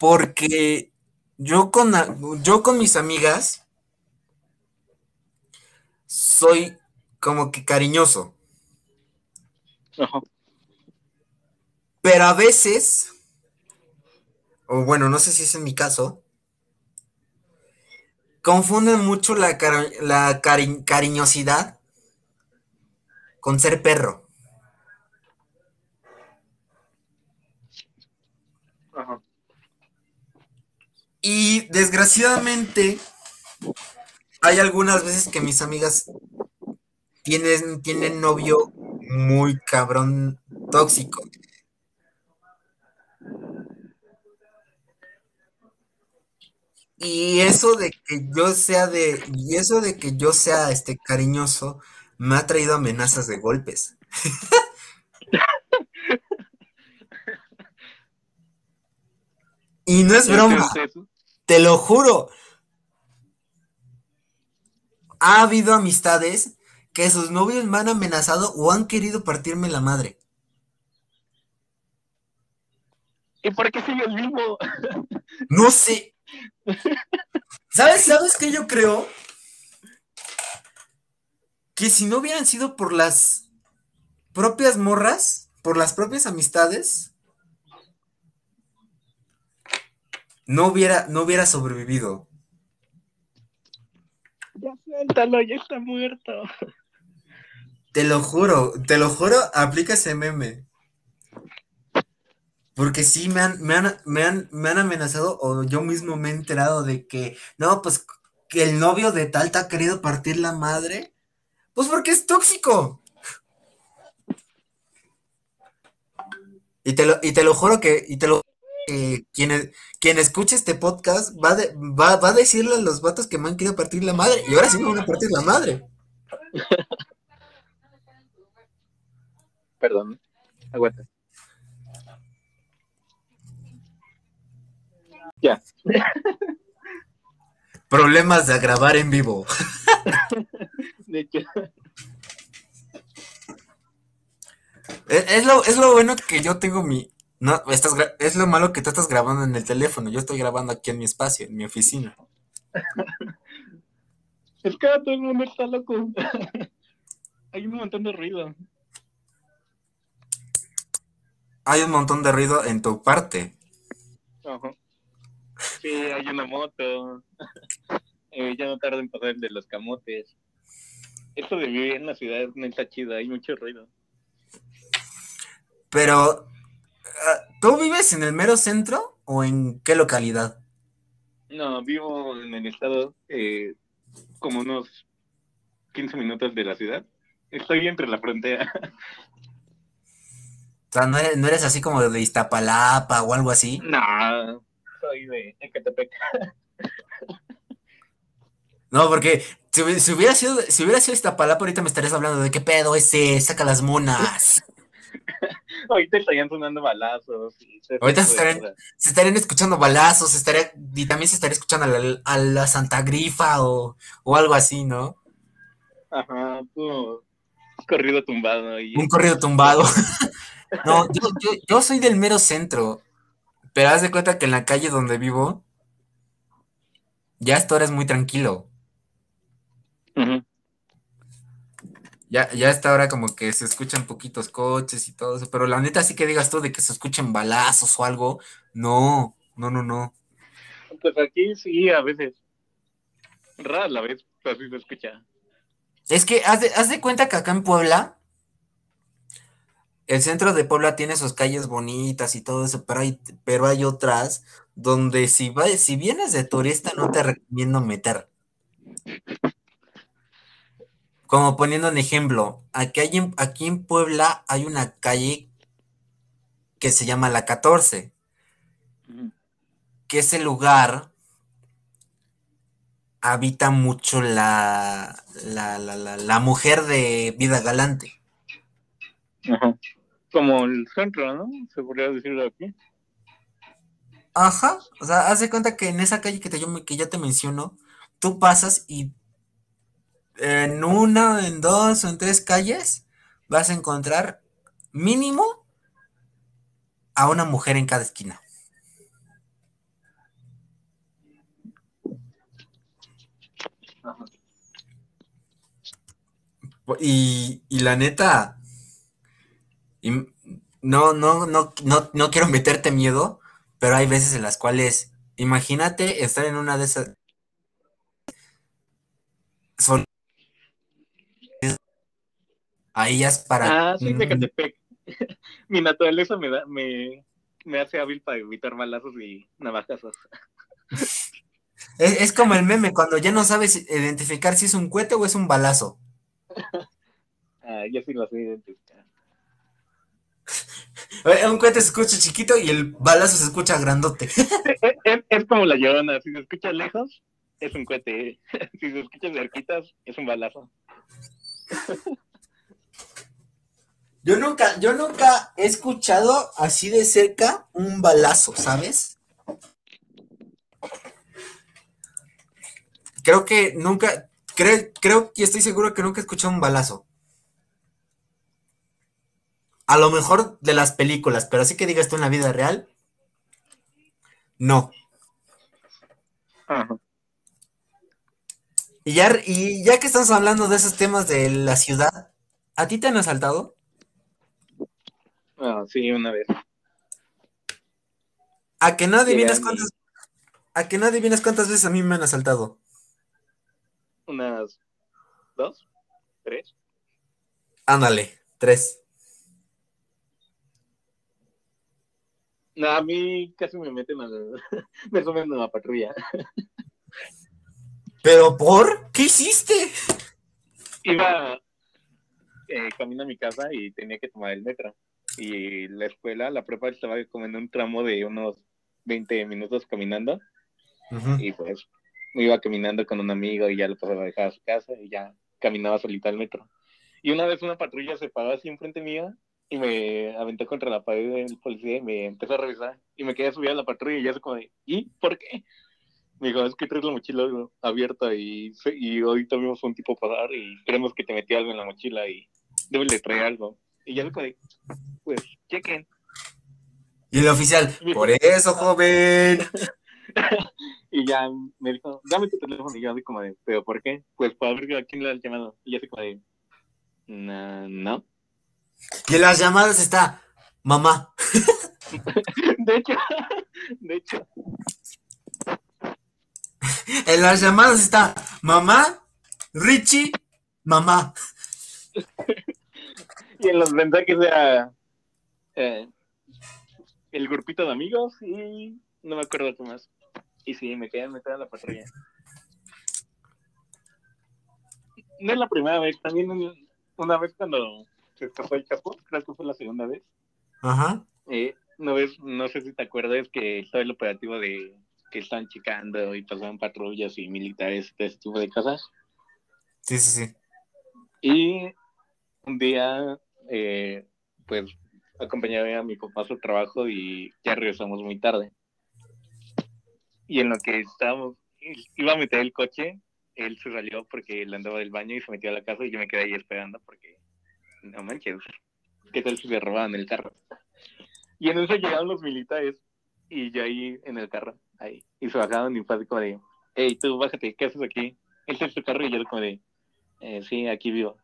Speaker 1: porque yo con, yo con mis amigas soy como que cariñoso. Pero a veces o bueno, no sé si es en mi caso, confunden mucho la, la cariñosidad con ser perro. Y desgraciadamente hay algunas veces que mis amigas tienen, tienen novio muy cabrón tóxico. Y eso de que yo sea de, y eso de que yo sea este cariñoso, me ha traído amenazas de golpes. y no es broma, te lo juro. Ha habido amistades que sus novios me han amenazado o han querido partirme la madre.
Speaker 2: ¿Y por qué sigue el mismo?
Speaker 1: No sé, ¿Sabes? ¿Sabes qué yo creo? Que si no hubieran sido por las propias morras, por las propias amistades, no hubiera, no hubiera sobrevivido.
Speaker 2: Ya suéltalo, ya está muerto.
Speaker 1: Te lo juro, te lo juro, aplica ese meme. Porque sí me han, me han, me han, me han amenazado o yo mismo me he enterado de que, no, pues que el novio de tal te ha querido partir la madre. Pues porque es tóxico. Y te lo, y te lo juro que, y te lo quien, quien escuche este podcast va, va, va a decirle a los vatos que me han querido partir la madre. Y ahora sí me van a partir la madre. (laughs)
Speaker 2: Perdón. Aguanta. Ya. (laughs)
Speaker 1: Problemas de grabar en vivo. (laughs) de hecho. Es, lo, es lo bueno que yo tengo mi. No, estás, es lo malo que tú estás grabando en el teléfono. Yo estoy grabando aquí en mi espacio, en mi oficina. (laughs)
Speaker 2: Es que todo el mundo está loco. Hay un montón de ruido.
Speaker 1: Hay un montón de ruido en tu parte.
Speaker 2: Ajá. Sí, hay una moto. (laughs) Eh, ya no tarda en pasar el de los camotes. Esto de vivir en la ciudad no está chido, hay mucho ruido.
Speaker 1: Pero, ah, ¿tú vives en el mero centro o en qué localidad?
Speaker 2: No, vivo en el estado eh, como unos 15 minutos de la ciudad. Estoy entre la frontera. (laughs)
Speaker 1: O sea, ¿no eres, no eres así como de Iztapalapa o algo así?
Speaker 2: No, soy de Ecatepec. (laughs)
Speaker 1: No, porque si, hubiera sido, si hubiera sido esta palabra, ahorita me estarías hablando de qué pedo ese, saca las monas. (laughs)
Speaker 2: Ahorita estarían sonando balazos.
Speaker 1: Ahorita se estarían, se estarían escuchando balazos, se estaría, y también se estaría escuchando a la, a la Santa Grifa o, o algo así, ¿no?
Speaker 2: Ajá, tú, corrido tumbado. Y
Speaker 1: Un corrido tumbado. (laughs) No, yo, yo, yo soy del mero centro, pero haz de cuenta que en la calle donde vivo, ya hasta ahora es muy tranquilo.
Speaker 2: Ujú.
Speaker 1: Ya, ya hasta ahora como que se escuchan poquitos coches y todo eso, pero la neta sí que digas tú de que se escuchen balazos o algo, no, no, no, no.
Speaker 2: Pues aquí sí, a veces. Rara la vez, pero sí se escucha.
Speaker 1: Es que haz de, haz de cuenta que acá en Puebla, el centro de Puebla tiene sus calles bonitas y todo eso, pero hay, pero hay otras donde si, va, si vienes de turista no te recomiendo meter. Como poniendo un ejemplo, aquí, hay en, aquí en Puebla hay una calle que se llama La 14,
Speaker 2: Ujú.
Speaker 1: que ese lugar habita mucho la, la, la, la, la mujer de vida galante.
Speaker 2: Ajá. Como el centro, ¿no? Se podría decirlo aquí.
Speaker 1: Ajá, o sea, haz de cuenta que en esa calle que, te, yo, me- que ya te menciono, tú pasas y en una, en dos o en tres calles vas a encontrar mínimo a una mujer en cada esquina.
Speaker 2: Ajá.
Speaker 1: Y, y la neta, y no, no, no, no, no quiero meterte miedo, pero hay veces en las cuales, imagínate estar en una de esas. Son a ellas para.
Speaker 2: Ah, sí, de Catepec. (laughs) Mi naturaleza me da, me, me hace hábil para evitar balazos y navajazos. (laughs)
Speaker 1: Es, es como el meme, cuando ya no sabes identificar si es un cohete o es un balazo. (laughs)
Speaker 2: Ah, yo sí lo sé identificar.
Speaker 1: Un cohete se escucha chiquito y el balazo se escucha grandote.
Speaker 2: Es, es- es como la llorona, si se escucha lejos, es un cohete. (laughs) Si se escucha cerquitas, es un balazo.
Speaker 1: Yo nunca, yo nunca he escuchado así de cerca un balazo, ¿sabes? Creo que nunca, creo, creo y estoy seguro que nunca he escuchado un balazo. A lo mejor de las películas, pero así que digas tú en la vida real, no.
Speaker 2: Ajá.
Speaker 1: Y ya, y ya que estamos hablando de esos temas de la ciudad, ¿a ti te han asaltado?
Speaker 2: Ah, sí, una vez.
Speaker 1: ¿A que no adivinas cuántas, a que no adivinas cuántas veces a mí me han asaltado?
Speaker 2: Unas dos, tres.
Speaker 1: Ándale, tres.
Speaker 2: No, a mí casi me meten a la, (laughs) me suben a la patrulla.
Speaker 1: ¿Pero por? ¿Qué hiciste?
Speaker 2: Iba eh, camino a mi casa y tenía que tomar el metro. Y la escuela, la prepa estaba como en un tramo de unos 20 minutos caminando. Y pues me iba caminando con un amigo y ya lo pasaba a dejar a su casa y ya caminaba solita al metro. Y una vez una patrulla se paró así enfrente mía y me aventó contra la pared del policía y me empezó a revisar y me quedé subida a la patrulla y ya se como de, ¿y por qué? Me dijo, es que traes la mochila abierta y, y ahorita vimos un tipo pasar y creemos que te metió algo en la mochila y debes de traer algo. Y ya se como de, pues, chequen.
Speaker 1: Y el oficial, por eso, joven. (laughs)
Speaker 2: Y ya me dijo, dame tu teléfono. Y yo así como de, ¿pero por qué? Pues para ver a quién le has llamado. Y yo así como de, "No, no.
Speaker 1: Y en las llamadas está, mamá.
Speaker 2: De hecho, de hecho,
Speaker 1: En las llamadas está, mamá, Richie, mamá.
Speaker 2: y en los mensajes era eh, el grupito de amigos y no me acuerdo qué más. Y sí, me quedé metida en la patrulla. No es la primera vez, también un- una vez cuando se escapó el Chapo, creo que fue la segunda vez.
Speaker 1: Ajá.
Speaker 2: Eh, no ves, no sé si te acuerdas que estaba el operativo de que están checando y pasaban patrullas y militares de ese tipo de cosas.
Speaker 1: Sí, sí, sí.
Speaker 2: Y un día, eh, pues acompañé a mi papá a su trabajo y ya regresamos muy tarde. Y en lo que estábamos, iba a meter el coche, él se salió porque él andaba del baño y se metió a la casa y yo me quedé ahí esperando porque, no manches, ¿qué tal si se robaban el carro? Y en eso llegaron los militares y yo ahí en el carro, ahí, y se bajaron y fue como de, hey, tú bájate, ¿qué haces aquí? Este es tu carro y yo como de, eh, sí, aquí vivo.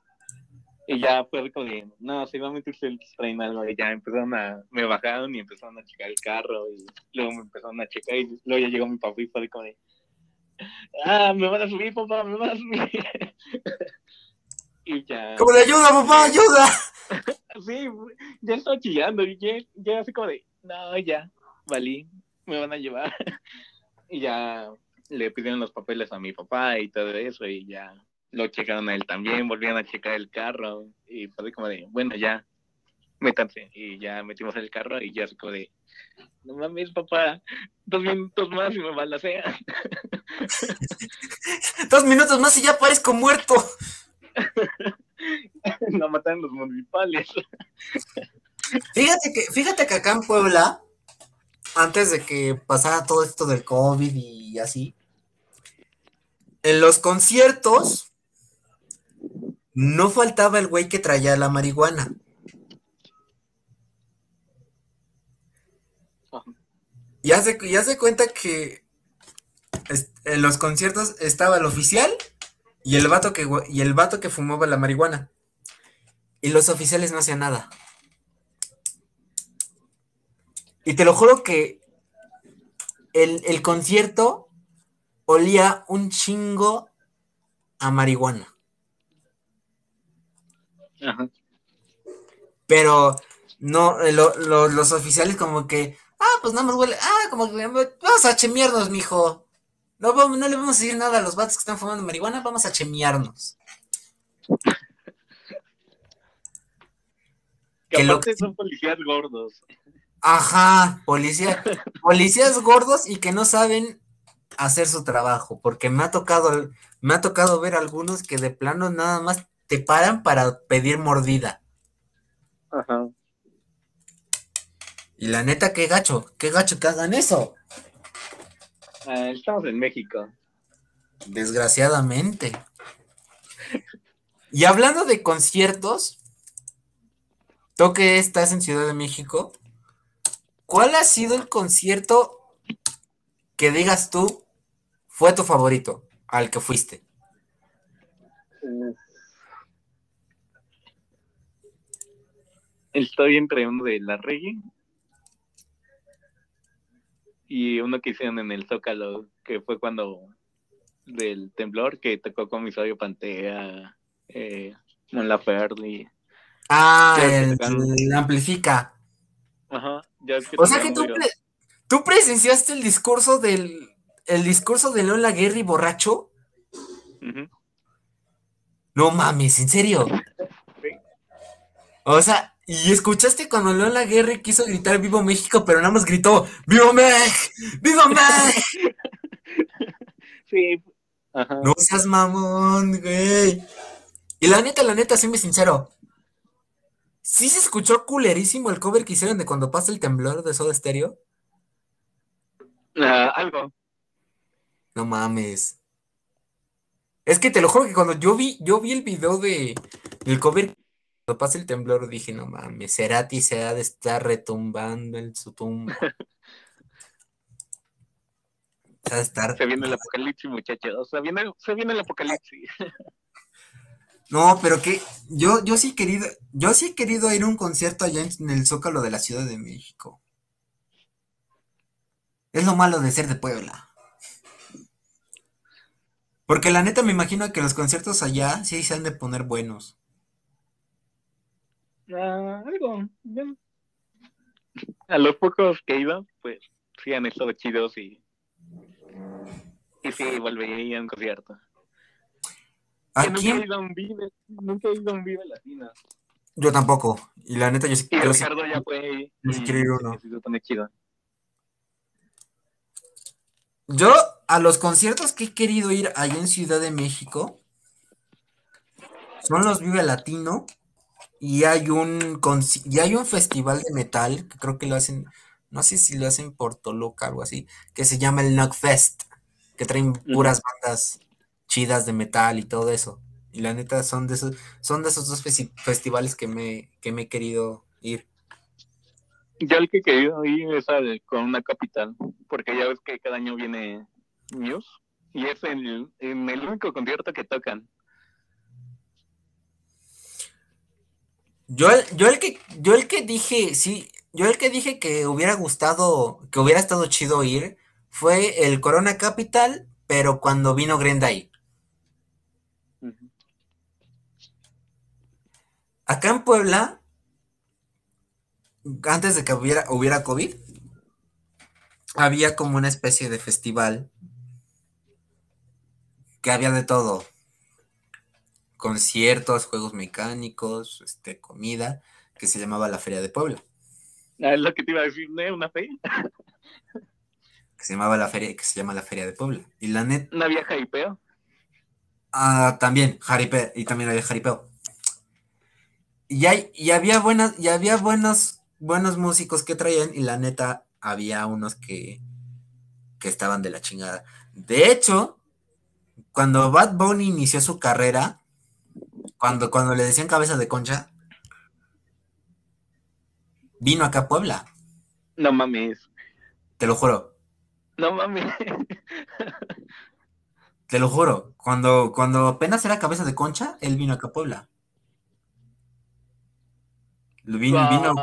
Speaker 2: Y ya fue como de, no, seguramente ustedes traen algo. Y ya empezaron a, me bajaron y empezaron a checar el carro. Y luego me empezaron a checar. Y luego ya llegó mi papá y fue como de, ah, me van a subir, papá, me van a subir. (laughs) y ya.
Speaker 1: ¡Como de ayuda, papá, ayuda! (laughs)
Speaker 2: sí, ya estaba chillando. Y ya, ya así como de, no, ya, valí, me van a llevar. (laughs) y ya le pidieron los papeles a mi papá y todo eso. Y ya lo checaron a él también, volvían a checar el carro y fue como de, bueno, ya, métanse. Y ya metimos el carro y ya se como de, no mames, papá, dos minutos más y me balacea. (laughs)
Speaker 1: dos minutos más y ya parezco muerto. (laughs)
Speaker 2: no matan los municipales.
Speaker 1: fíjate que, fíjate que acá en Puebla, antes de que pasara todo esto del COVID y así, en los conciertos no faltaba el güey que traía la marihuana. Ya se, ya se cuenta que en los conciertos estaba el oficial y el vato que y el vato que fumaba la marihuana. Y los oficiales no hacían nada. Y te lo juro que el, el concierto olía un chingo a marihuana. Pero no, los oficiales como que, ah, pues nada más huele, ah, como que vamos a chemearnos, mijo. No, no le vamos a decir nada a los vatos que están fumando marihuana, vamos a chemearnos.
Speaker 2: Que, aparte son policías gordos.
Speaker 1: Ajá, policía, policías gordos y que no saben hacer su trabajo, porque me ha tocado, me ha tocado ver algunos que de plano nada más te paran para pedir mordida. Ajá. Y la neta, qué gacho, qué gacho que hagan eso.
Speaker 2: Ah, estamos en México.
Speaker 1: Desgraciadamente. y hablando de conciertos, tú que estás en Ciudad de México, ¿cuál ha sido el concierto que digas tú fue tu favorito al que fuiste?
Speaker 2: Estoy entre uno de la reggae y uno que hicieron en el Zócalo, que fue cuando del temblor que tocó con mi sabio Pantea, eh, Mon Laferte
Speaker 1: Ah, el, amplifica.
Speaker 2: Ajá, ya es que
Speaker 1: O sea que tú, tú, presenciaste el discurso del el discurso de León Laguerre borracho. No mames, ¿en serio? Sí. O sea, y escuchaste cuando León Laguerre quiso gritar Vivo México, pero nada más gritó ¡Vivo México! ¡Vivo México! (laughs)
Speaker 2: Sí.
Speaker 1: No seas mamón, güey. Y la neta, la neta, séme sincero. ¿Sí se escuchó culerísimo el cover que hicieron de cuando pasa el temblor de Soda Stereo?
Speaker 2: Ah, algo.
Speaker 1: No mames. Es que te lo juro que cuando yo vi, yo vi el video de del cover cuando pasa el temblor dije, no mames, Cerati se ha de estar retumbando en su tumba. (laughs)
Speaker 2: se, estar... se viene el apocalipsis, muchachos. Se viene, se viene el apocalipsis.
Speaker 1: No, pero que yo, yo sí he querido, yo sí he querido ir a un concierto allá en el Zócalo de la Ciudad de México. Es lo malo de ser de Puebla. Porque la neta me imagino que los conciertos allá sí se han de poner buenos.
Speaker 2: Ah, algo. A los pocos que iban, pues sí han estado chidos y. Y sí, volvería a un concierto. Nunca he ido a un Vive, nunca he ido a un Vive Latino.
Speaker 1: Yo tampoco. Y la neta, yo sí
Speaker 2: quiero. Ricardo ya fue.
Speaker 1: quiero ir uno. Yo, a los conciertos que he querido ir allá en Ciudad de México, son los Vive Latino y hay un y hay un festival de metal que creo que lo hacen, no sé si lo hacen por Toluca o algo así, que se llama el Knockfest, que traen puras bandas chidas de metal y todo eso. Y la neta son de esos, son de esos dos festivales que me, que me he querido ir.
Speaker 2: Yo el que he querido ir es al, con una capital, porque ya ves que cada año viene News y es el, en el único concierto que tocan.
Speaker 1: Yo, yo el que, yo el que dije, sí, yo el que dije que hubiera gustado, que hubiera estado chido ir, fue el Corona Capital, pero cuando vino Green Day. Acá en Puebla, antes de que hubiera, hubiera COVID, había como una especie de festival que había de todo. Conciertos, juegos mecánicos, este, comida, que se llamaba la Feria de Puebla.
Speaker 2: Ah, es lo que te iba a decir, ¿no? Una feria. (laughs)
Speaker 1: que se llamaba la feria, que se llama la Feria de Puebla. Y la net.
Speaker 2: ¿No había jaripeo?
Speaker 1: Ah, también, jaripeo, y también había jaripeo y, hay, y había buenas, y había buenos, buenos músicos que traían, y la neta, había unos que, que estaban de la chingada. De hecho, cuando Bad Bunny inició su carrera, cuando, cuando le decían cabeza de concha, vino acá a Puebla.
Speaker 2: No mames.
Speaker 1: Te lo juro.
Speaker 2: No mames.
Speaker 1: Te lo juro. Cuando, cuando apenas era cabeza de concha, él vino acá a Puebla. Vino,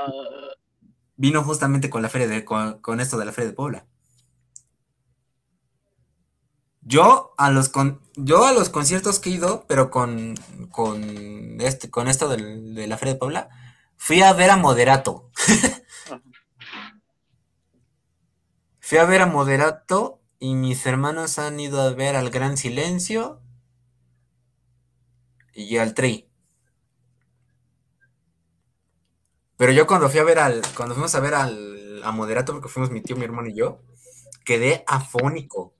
Speaker 1: vino, justamente con la feria de, con, esto de la feria de Puebla. Yo a los con, yo a los conciertos que he ido, pero con, con este, con esto de la Feria de Puebla, fui a ver a Moderato. (laughs) fui a ver a Moderato y mis hermanos han ido a ver al Gran Silencio y al Tri. Pero yo cuando fui a ver al, cuando fuimos a ver al a Moderato, porque fuimos mi tío, mi hermano y yo, quedé afónico.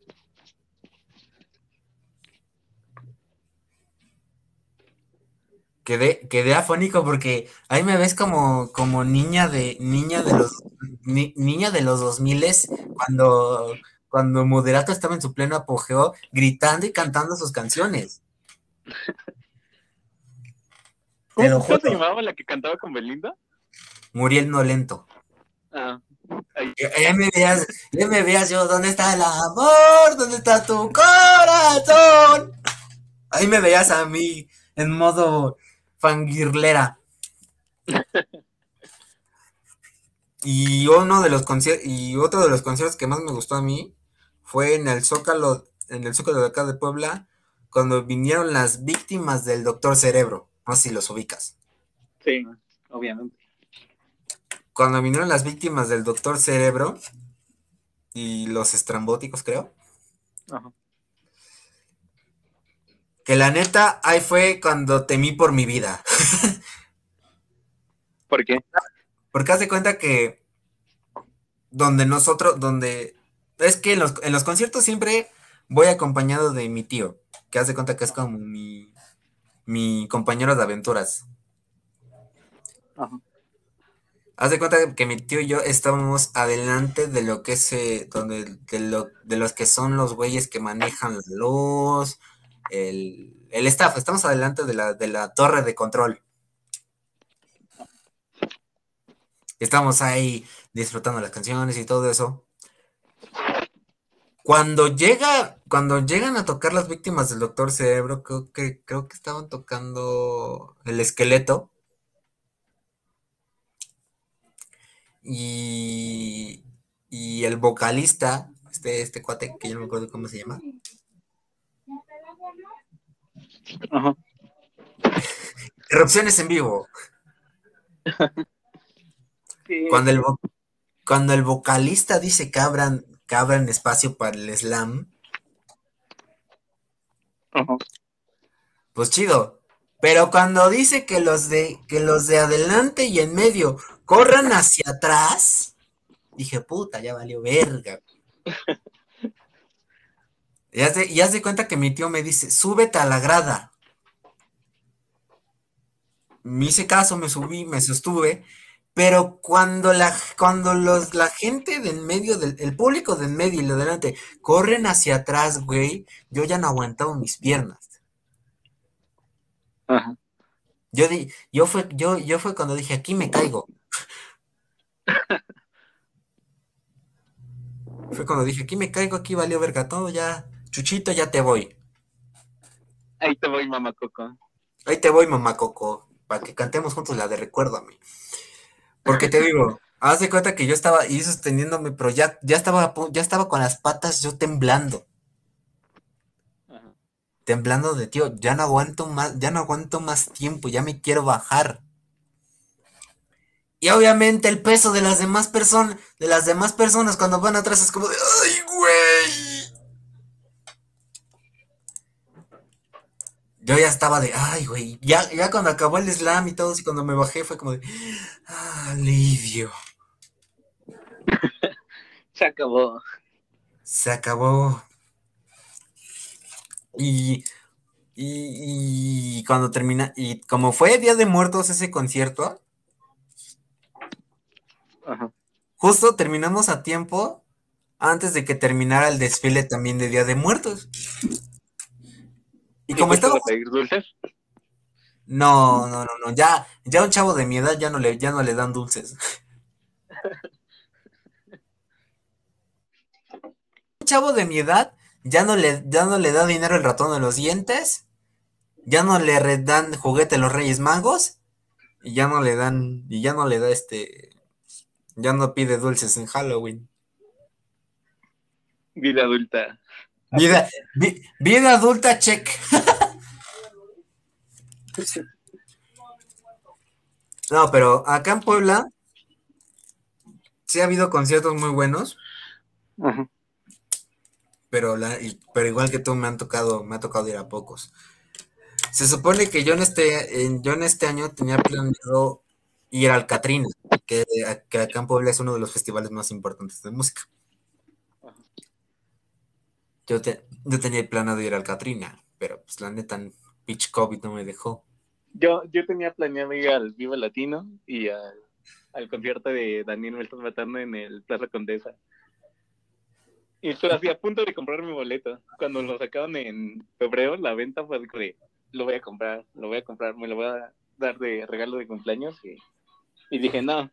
Speaker 1: Quedé, quedé afónico porque ahí me ves como, como niña de niña de los niña de los 2000 cuando cuando Moderato estaba en su pleno apogeo gritando y cantando sus canciones.
Speaker 2: ¿Cómo, se llamaba la que cantaba con Belinda?
Speaker 1: Muriendo lento.
Speaker 2: Ah.
Speaker 1: Ya me veas, ya me veas yo, ¿dónde está el amor? ¿Dónde está tu corazón? Ahí me veías a mí en modo fangirlera. y uno de los y otro de los conciertos que más me gustó a mí fue en el Zócalo, en el Zócalo de acá de Puebla, cuando vinieron las víctimas del Doctor Cerebro. No sé si los ubicas.
Speaker 2: Sí, obviamente
Speaker 1: cuando vinieron las víctimas del doctor Cerebro y los estrambóticos, creo. Ajá. Que la neta, ahí fue cuando temí por mi vida. (laughs)
Speaker 2: ¿Por qué?
Speaker 1: Porque haz de cuenta que donde nosotros, donde... Es que en los, en los conciertos siempre voy acompañado de mi tío, que haz de cuenta que es como mi, mi compañero de aventuras. Ajá. Haz de cuenta que mi tío y yo estábamos adelante de lo que es, eh, donde, de, los que son los güeyes que manejan la luz, el, staff, estamos adelante de la, de la torre de control. Estamos ahí disfrutando las canciones y todo eso. Cuando llega, cuando llegan a tocar las víctimas del Doctor Cerebro, creo que, creo que estaban tocando el esqueleto. y, y el vocalista, este, este cuate que yo no me acuerdo cómo se llama. Ajá. Erupciones en vivo. Cuando, el, cuando el vocalista dice que abran, que abran espacio para el slam, Ajá. pues chido. Pero cuando dice que los de que los de adelante y en medio corran hacia atrás, dije, puta, ya valió verga. (laughs) y, haz de, cuenta que mi tío me dice, súbete a la grada. me hice caso, me subí, me sostuve, pero cuando la, cuando los, la gente del medio, del el público del medio y lo delante corren hacia atrás, güey, yo ya no aguantaba mis piernas.
Speaker 2: Ajá.
Speaker 1: Yo di, yo fue, yo, yo fue cuando dije, aquí me caigo. (laughs) fue cuando dije, aquí me caigo, aquí valió verga todo, ya, Chuchito, ya te voy.
Speaker 2: Ahí te voy, mamá Coco.
Speaker 1: Ahí te voy, mamá Coco, para que cantemos juntos la de Recuérdame. Porque te digo, (laughs) haz de cuenta que yo estaba ahí sosteniéndome, pero ya, ya, estaba, ya estaba con las patas yo temblando.
Speaker 2: Ajá.
Speaker 1: Temblando de tío, ya no aguanto más, ya no aguanto más tiempo, ya me quiero bajar. Y obviamente el peso de las demás personas, de las demás personas cuando van atrás es como de, ¡ay, güey! Yo ya estaba de, ay, güey, ya, ya cuando acabó el slam y todo, y cuando me bajé fue como de, ah, alivio. (laughs)
Speaker 2: Se acabó.
Speaker 1: Se acabó. Y, y, y cuando termina, y como fue Día de Muertos ese concierto,
Speaker 2: Ajá.
Speaker 1: justo terminamos a tiempo antes de que terminara el desfile también de Día de Muertos. Y como estaba...
Speaker 2: a pedir dulces?
Speaker 1: No, no, no, no, ya, ya un chavo de mi edad ya no le, ya no le dan dulces. un chavo de mi edad ya no le, ya no le da dinero el ratón de los dientes, ya no le dan juguete los Reyes Magos, y ya no le dan, y ya no le da este, ya no pide dulces en Halloween.
Speaker 2: Vida adulta.
Speaker 1: Vida, vi- vida adulta, check. (laughs) No, pero acá en Puebla sí ha habido conciertos muy buenos,
Speaker 2: Ajá.
Speaker 1: pero, la, y- pero igual que tú me han tocado, me ha tocado ir a pocos. Se supone que yo en este, en- yo en este año tenía planeado ir al Catrina, que, que acá en Puebla es uno de los festivales más importantes de música. Yo, te- yo tenía planeado ir al Catrina, pero pues la neta, pitch COVID no me dejó.
Speaker 2: Yo, yo tenía planeado ir al Viva Latino y al, al concierto de Daniel Me Estás Matando en el Plaza Condesa. Y estoy así a punto de comprar mi boleto. Cuando lo sacaron en febrero, la venta fue de, lo voy a comprar, lo voy a comprar, me lo voy a dar de regalo de cumpleaños. Y dije, no,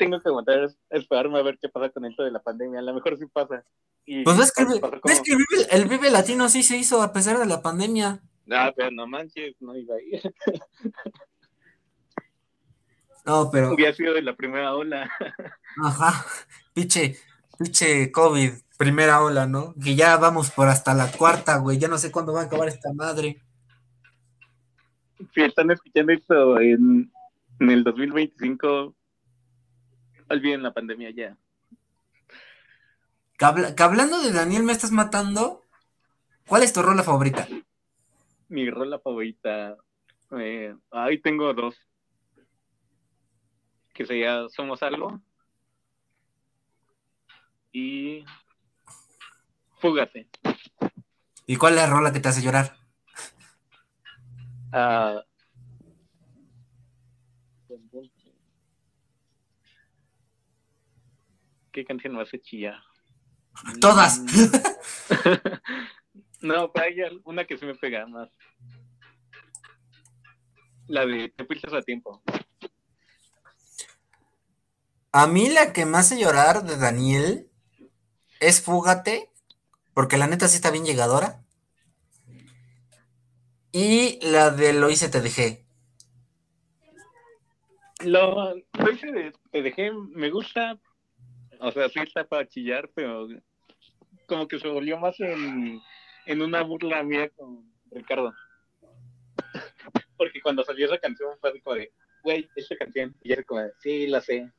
Speaker 2: tengo que aguantar, esperarme a ver qué pasa con esto de la pandemia. A lo mejor sí pasa. Y
Speaker 1: Pues ves que,
Speaker 2: como-
Speaker 1: ves que el, Vive, el Vive Latino sí se hizo a pesar de la pandemia.
Speaker 2: Ah, pero no manches, no iba a ir. (laughs)
Speaker 1: No, pero,
Speaker 2: Hubiera sido de la primera ola.
Speaker 1: ajá, pinche, pinche COVID, primera ola, ¿no? Que ya vamos por hasta la cuarta, güey, ya no sé cuándo va a acabar esta madre.
Speaker 2: Si están escuchando esto en, en el 2025, olviden la pandemia ya.
Speaker 1: Que, habla- que hablando de Daniel, me estás matando. ¿Cuál es tu rola favorita?
Speaker 2: Mi rola favorita. Eh, ahí tengo dos. Que sería Somos Algo. Y. Fúgate.
Speaker 1: ¿Y cuál es la rola que te hace llorar?
Speaker 2: Ah, ¿Qué canción me hace chillar?
Speaker 1: Todas.
Speaker 2: Mm. (laughs) no, pero hay una que sí me pega más. La de Te fuiste a tiempo.
Speaker 1: A mí la que me hace llorar de Daniel es Fúgate, porque la neta sí está bien llegadora. Y la de Lo hice, te dejé.
Speaker 2: Lo, lo hice de- te dejé, me gusta. O sea, sí está para chillar, pero como que se volvió más en, en una burla mía con Ricardo. Porque cuando salió esa canción fue así como de, güey, esta canción. Y era como de, sí, la sé.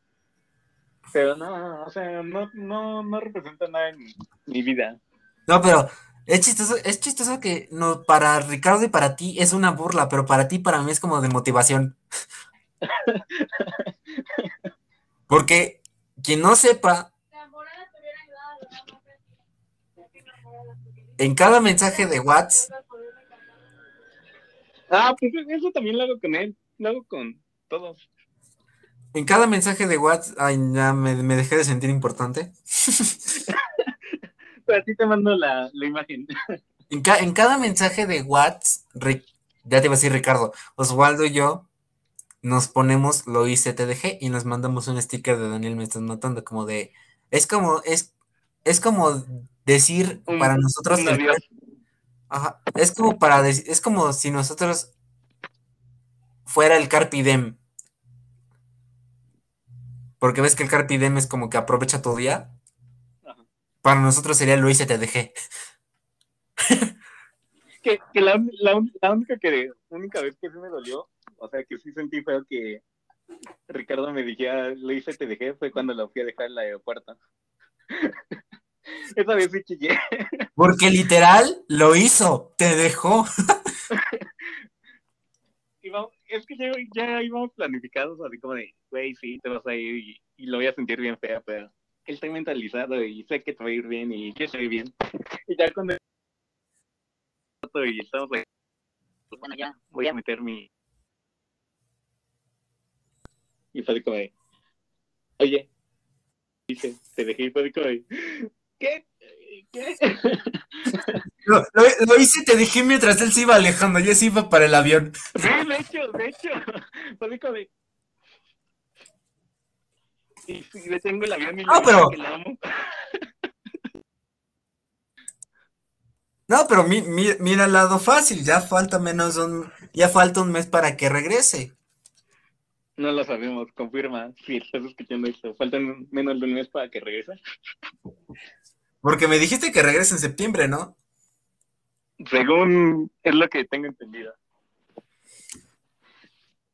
Speaker 2: Pero no, o sea, no, no, no representa nada en mi, mi vida.
Speaker 1: No, pero es chistoso, es chistoso que no, para Ricardo y para ti es una burla, pero para ti, para mí es como de motivación. (laughs) Porque quien no sepa, en cada mensaje de WhatsApp,
Speaker 2: Ah, pues eso también lo hago con él. lo hago con todos.
Speaker 1: En cada mensaje de WhatsApp, ay, ya me, me dejé de sentir importante. (laughs)
Speaker 2: Pero a ti te mando la, la imagen.
Speaker 1: En, ca- en cada mensaje de WhatsApp, ya te iba a decir Ricardo, Osvaldo y yo nos ponemos lo hice TDG y nos mandamos un sticker de Daniel me estás matando, como de, es como, es, es como decir
Speaker 2: Un-
Speaker 1: para nosotros, el- ajá, es como para dec- es como si nosotros fuera el Carpe Diem. Porque ves que el Carpe Diem es como que aprovecha tu día.
Speaker 2: Ajá.
Speaker 1: Para nosotros sería lo hice TDG.
Speaker 2: que, que la, la, única que única vez que sí me dolió, o sea que sí sentí feo que Ricardo me dijera lo hice te dejé fue cuando lo fui a dejar en el aeropuerto. (laughs) Esa vez sí chillé.
Speaker 1: Porque literal lo hizo, te dejó. (laughs)
Speaker 2: Es que ya, ya íbamos planificados así como de, güey, sí, te vas a ir y, y lo voy a sentir bien fea, pero él está mentalizado y sé que te va a ir bien y que estoy bien. (laughs) Y ya cuando y estamos ahí, pues bueno, ya voy a meter mi... Y fue como de, oye, dice, te dejé y fue como de, ¿qué? ¿Qué? (laughs)
Speaker 1: Lo, lo- lo hice, te dejé mientras él se iba alejando, ya se iba para el avión.
Speaker 2: Sí, de hecho, de hecho. Fue como de... Y si detengo el avión y le digo
Speaker 1: pero-
Speaker 2: que la amo.
Speaker 1: No, pero mi- mi- mira el lado fácil, ya falta menos un, ya falta un mes para que regrese.
Speaker 2: No lo sabemos, confirma. Si estás escuchando esto, faltan menos de un mes para que regrese.
Speaker 1: Porque me dijiste que regrese en septiembre, ¿no?
Speaker 2: Según es lo que tengo entendido.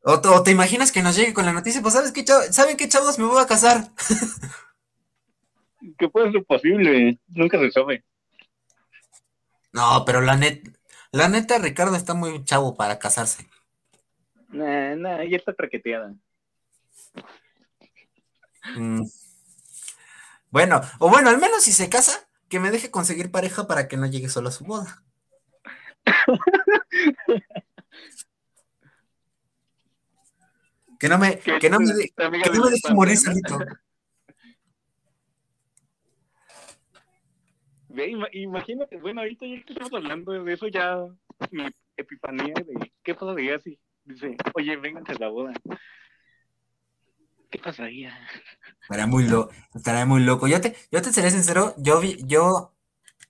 Speaker 1: O, te- o te imaginas que nos llegue con la noticia, pues sabes qué, ¿saben qué chavos? Me voy a casar. (laughs)
Speaker 2: ¿Qué puede ser posible? Nunca se sabe.
Speaker 1: No, pero la neta, la neta, Ricardo está muy chavo para casarse.
Speaker 2: Nah, nah, ya está traqueteada.
Speaker 1: Mm. Bueno, o bueno, al menos si se casa, que me deje conseguir pareja para que no llegue solo a su boda. Que no me, que no me, de- que no me deje morir solito.
Speaker 2: Ve, ima- imagínate, bueno, ahorita ya que estamos hablando de eso, ya mi epifanía de qué pasaría si dice, oye, vénganse a la boda. ¿Qué pasaría?
Speaker 1: Estaría muy loco, estaría muy loco. Yo te, yo te seré sincero, yo vi, yo,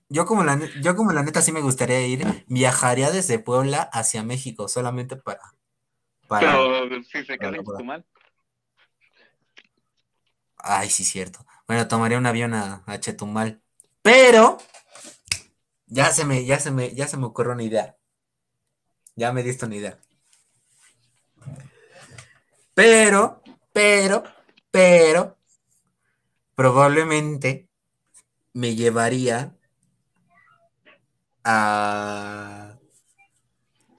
Speaker 1: yo como la, yo como la neta sí me gustaría ir, viajaría desde Puebla hacia México solamente para, para,
Speaker 2: Pero si se tu mal.
Speaker 1: ay, sí, cierto. Bueno, tomaría un avión a, a Chetumal, pero ya se me, ya se me, ya se me ocurrió una idea. Ya me diste una idea. Pero, pero, pero, probablemente me llevaría a...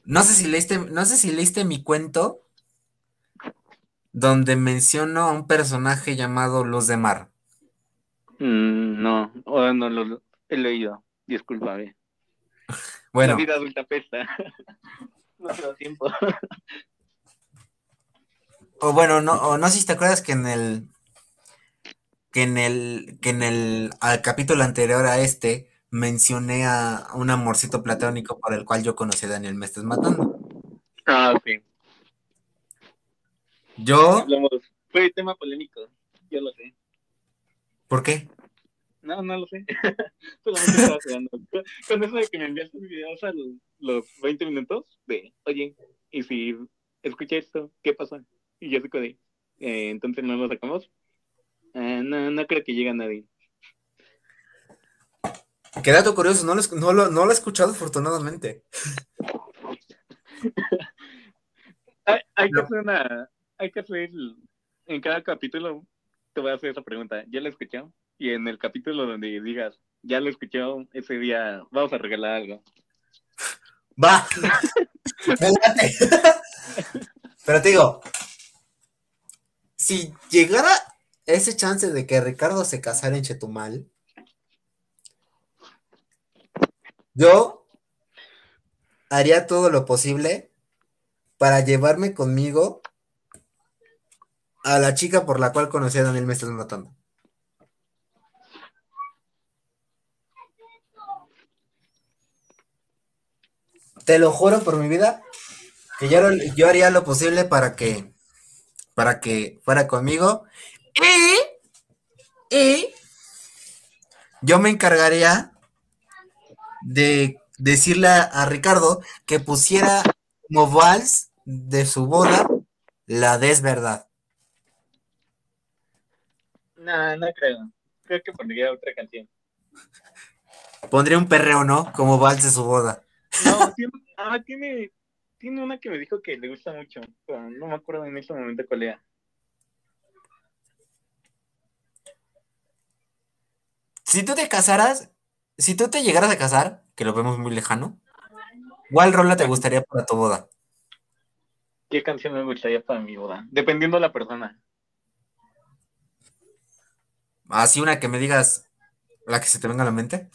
Speaker 1: No sé si leíste, no sé si leíste mi cuento donde menciono a un personaje llamado Luz de Mar.
Speaker 2: Mm, no, o no lo he leído. Discúlpame.
Speaker 1: Bueno,
Speaker 2: La vida adulta pesta. (laughs) no te da tiempo.
Speaker 1: O bueno, no, o no sé si te acuerdas que en el que en el que en el al capítulo anterior a este mencioné a un amorcito platónico por el cual yo conocí a Daniel Me Estás Matando.
Speaker 2: Ah, sí.
Speaker 1: Yo,
Speaker 2: Hablamos. Fue tema polémico. Yo lo sé.
Speaker 1: ¿por qué?
Speaker 2: No, no lo sé. (laughs) Solamente estaba jugando. Con, eso de que me enviaste videos a los, los 20 minutos de, oye, y si escuché esto, ¿qué pasa? (laughs) Y yo digo de, eh, entonces no lo sacamos. Ah, no, no creo que llegue a nadie.
Speaker 1: Qué dato curioso, no lo, no lo, no lo he escuchado afortunadamente. (laughs)
Speaker 2: Hay, hay que hacer una, hay que hacer, en cada capítulo te voy a hacer esa pregunta. ¿Ya lo escuchó? Y en el capítulo donde digas, ya lo escuchó, ese día vamos a regalar algo.
Speaker 1: Va. (laughs) Me. Pero te digo, si llegara ese chance de que Ricardo se casara en Chetumal, yo haría todo lo posible para llevarme conmigo a la chica por la cual conocí a Daniel Me Estás Matando. Te lo juro por mi vida que yo, yo haría lo posible para que para que fuera conmigo y, y yo me encargaría de decirle a, Ricardo que pusiera como vals de su boda la desverdad.
Speaker 2: No, no creo. Creo que pondría otra canción.
Speaker 1: Pondría un perreo, ¿no? Como vals de su boda.
Speaker 2: No, tiene, ah, tiene, tiene una que me dijo que le gusta mucho, pero no me acuerdo en este momento cuál era.
Speaker 1: Si tú te casaras, si tú te llegaras a casar, que lo vemos muy lejano, ¿cuál rola te gustaría para tu boda?
Speaker 2: ¿Qué canción me gustaría para mi boda? Dependiendo de la persona.
Speaker 1: Así una que me digas la que se te venga a la mente.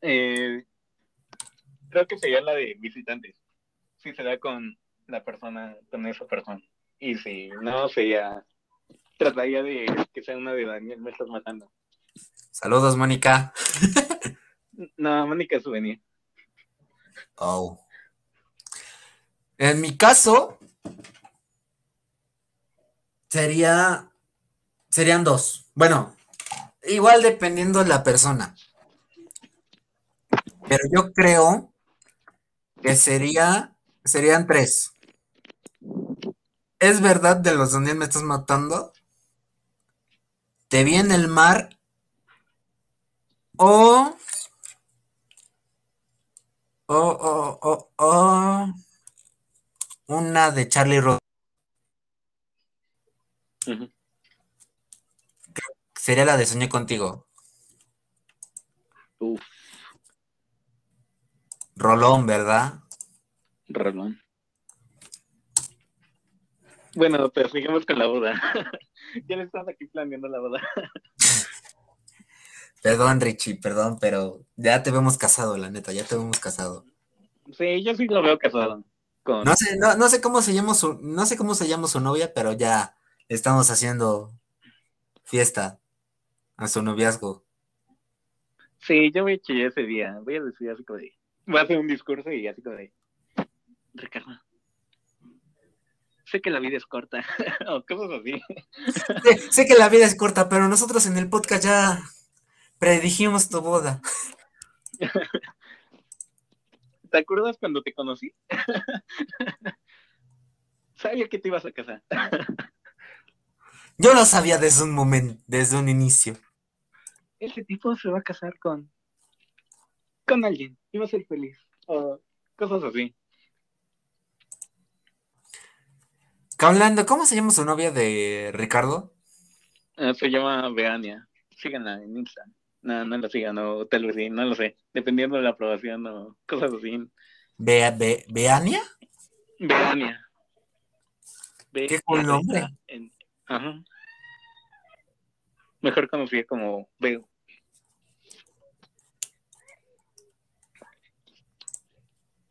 Speaker 2: Eh, creo que sería la de visitantes. Si se da con la persona, con esa persona. Y si no, sería trataría de que sea una de Daniel, me estás matando.
Speaker 1: Saludos, Mónica.
Speaker 2: no, Mónica es souvenir.
Speaker 1: Oh. En mi caso, sería. Serían dos. Bueno, igual dependiendo de la persona. Pero yo creo que sería. Serían tres. ¿Es verdad de los Daniel me estás matando? Te vi en el mar o... O, o, o, o una de Charlie Rose. Sería la de Soñé contigo. Uf. Rolón, ¿verdad?
Speaker 2: Rolón. Bueno, pero sigamos con la boda. (laughs) ya le estás aquí planeando la boda. (laughs)
Speaker 1: Perdón, Richie, perdón, pero ya te vemos casado, la neta, ya te vemos casado.
Speaker 2: Sí, yo sí lo veo casado.
Speaker 1: No sé, no, sé cómo se llama su, no sé cómo se llama su novia, pero ya estamos haciendo fiesta a su noviazgo.
Speaker 2: Sí, yo voy a chillar ese día, voy a decir así como de, voy a hacer un discurso y así como de, Ricardo, sé que la vida es corta, (laughs) o cosas así.
Speaker 1: sé, que la vida es corta, pero nosotros en el podcast ya predijimos tu boda. (laughs)
Speaker 2: ¿Te acuerdas cuando te conocí? (laughs) Sabía que te ibas a casar.
Speaker 1: Yo lo sabía desde un momento, desde un inicio.
Speaker 2: Ese tipo se va a casar con con alguien y va a ser feliz. O cosas así.
Speaker 1: Hablando, ¿cómo se llama su novia de Ricardo?
Speaker 2: Ah, se llama Beania. Síganla en Instagram. No, no la sigan, o tal vez sí, no lo sé. Dependiendo de la aprobación o cosas así.
Speaker 1: Be Be ¿Beania?
Speaker 2: Beania.
Speaker 1: ¿Qué cool nombre?
Speaker 2: Ajá. Mejor conocida como Veo.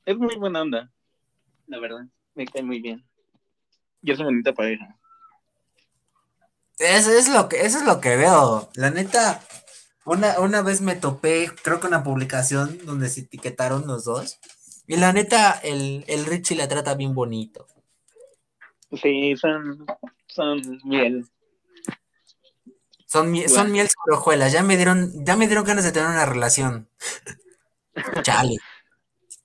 Speaker 2: Es muy buena onda, la verdad. Me cae muy bien. Y es una bonita pareja.
Speaker 1: Eso es lo que, eso es lo que veo. La neta, una, una vez me topé, creo que una publicación donde se etiquetaron los dos. Y la neta, el, el Richie la trata bien bonito.
Speaker 2: Sí, son, son miel.
Speaker 1: Son, son miel sobre hojuelas. Ya me dieron, ya me dieron ganas de tener una relación. (laughs) Chale.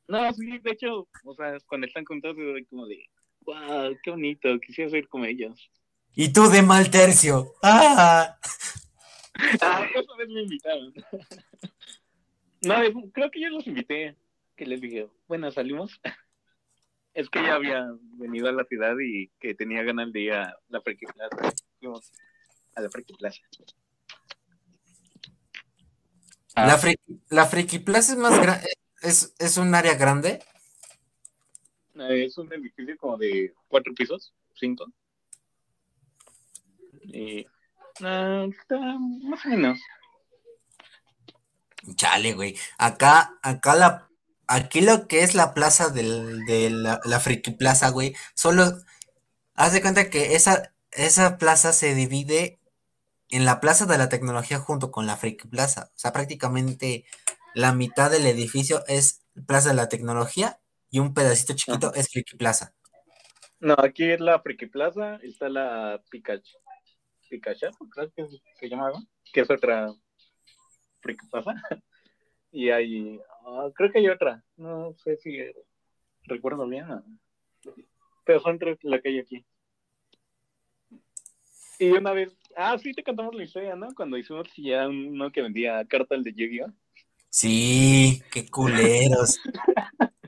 Speaker 2: No, sí, de hecho, o sea, cuando están contados, como de, wow, qué bonito, quisiera ser como ellos.
Speaker 1: Y tú de mal tercio. ¡Ah!
Speaker 2: ah esa vez me invitaron. no, creo que yo los invité, que les dije, bueno, salimos. Es que ya había venido a la ciudad y que tenía ganas de ir a la Friki Plaza. Fuimos a la Friki Plaza.
Speaker 1: La, Friki, la Friki Plaza es más (clears throat) grande, es, es un área grande.
Speaker 2: Es un edificio como de cuatro pisos, cinco. Y uh, está más o menos.
Speaker 1: Chale, güey. Acá, acá la, aquí lo que es la plaza del, de la, la Friki Plaza, güey, solo haz de cuenta que esa, esa plaza se divide en la Plaza de la Tecnología junto con la Friki Plaza. O sea, prácticamente la mitad del edificio es Plaza de la Tecnología y un pedacito chiquito es Friki Plaza.
Speaker 2: No, aquí es la Friki Plaza, está la Pikachu. Pikachu, creo que se llamaba, que es otra Friki Plaza. (laughs) Y hay, ah, creo que hay otra, no sé si recuerdo bien, pero son tres la que hay aquí. Y una vez, ah, sí te contamos la historia, ¿no? Cuando hicimos ya uno que vendía cartas de Yu-Gi-Oh!
Speaker 1: Sí, qué culeros. (laughs)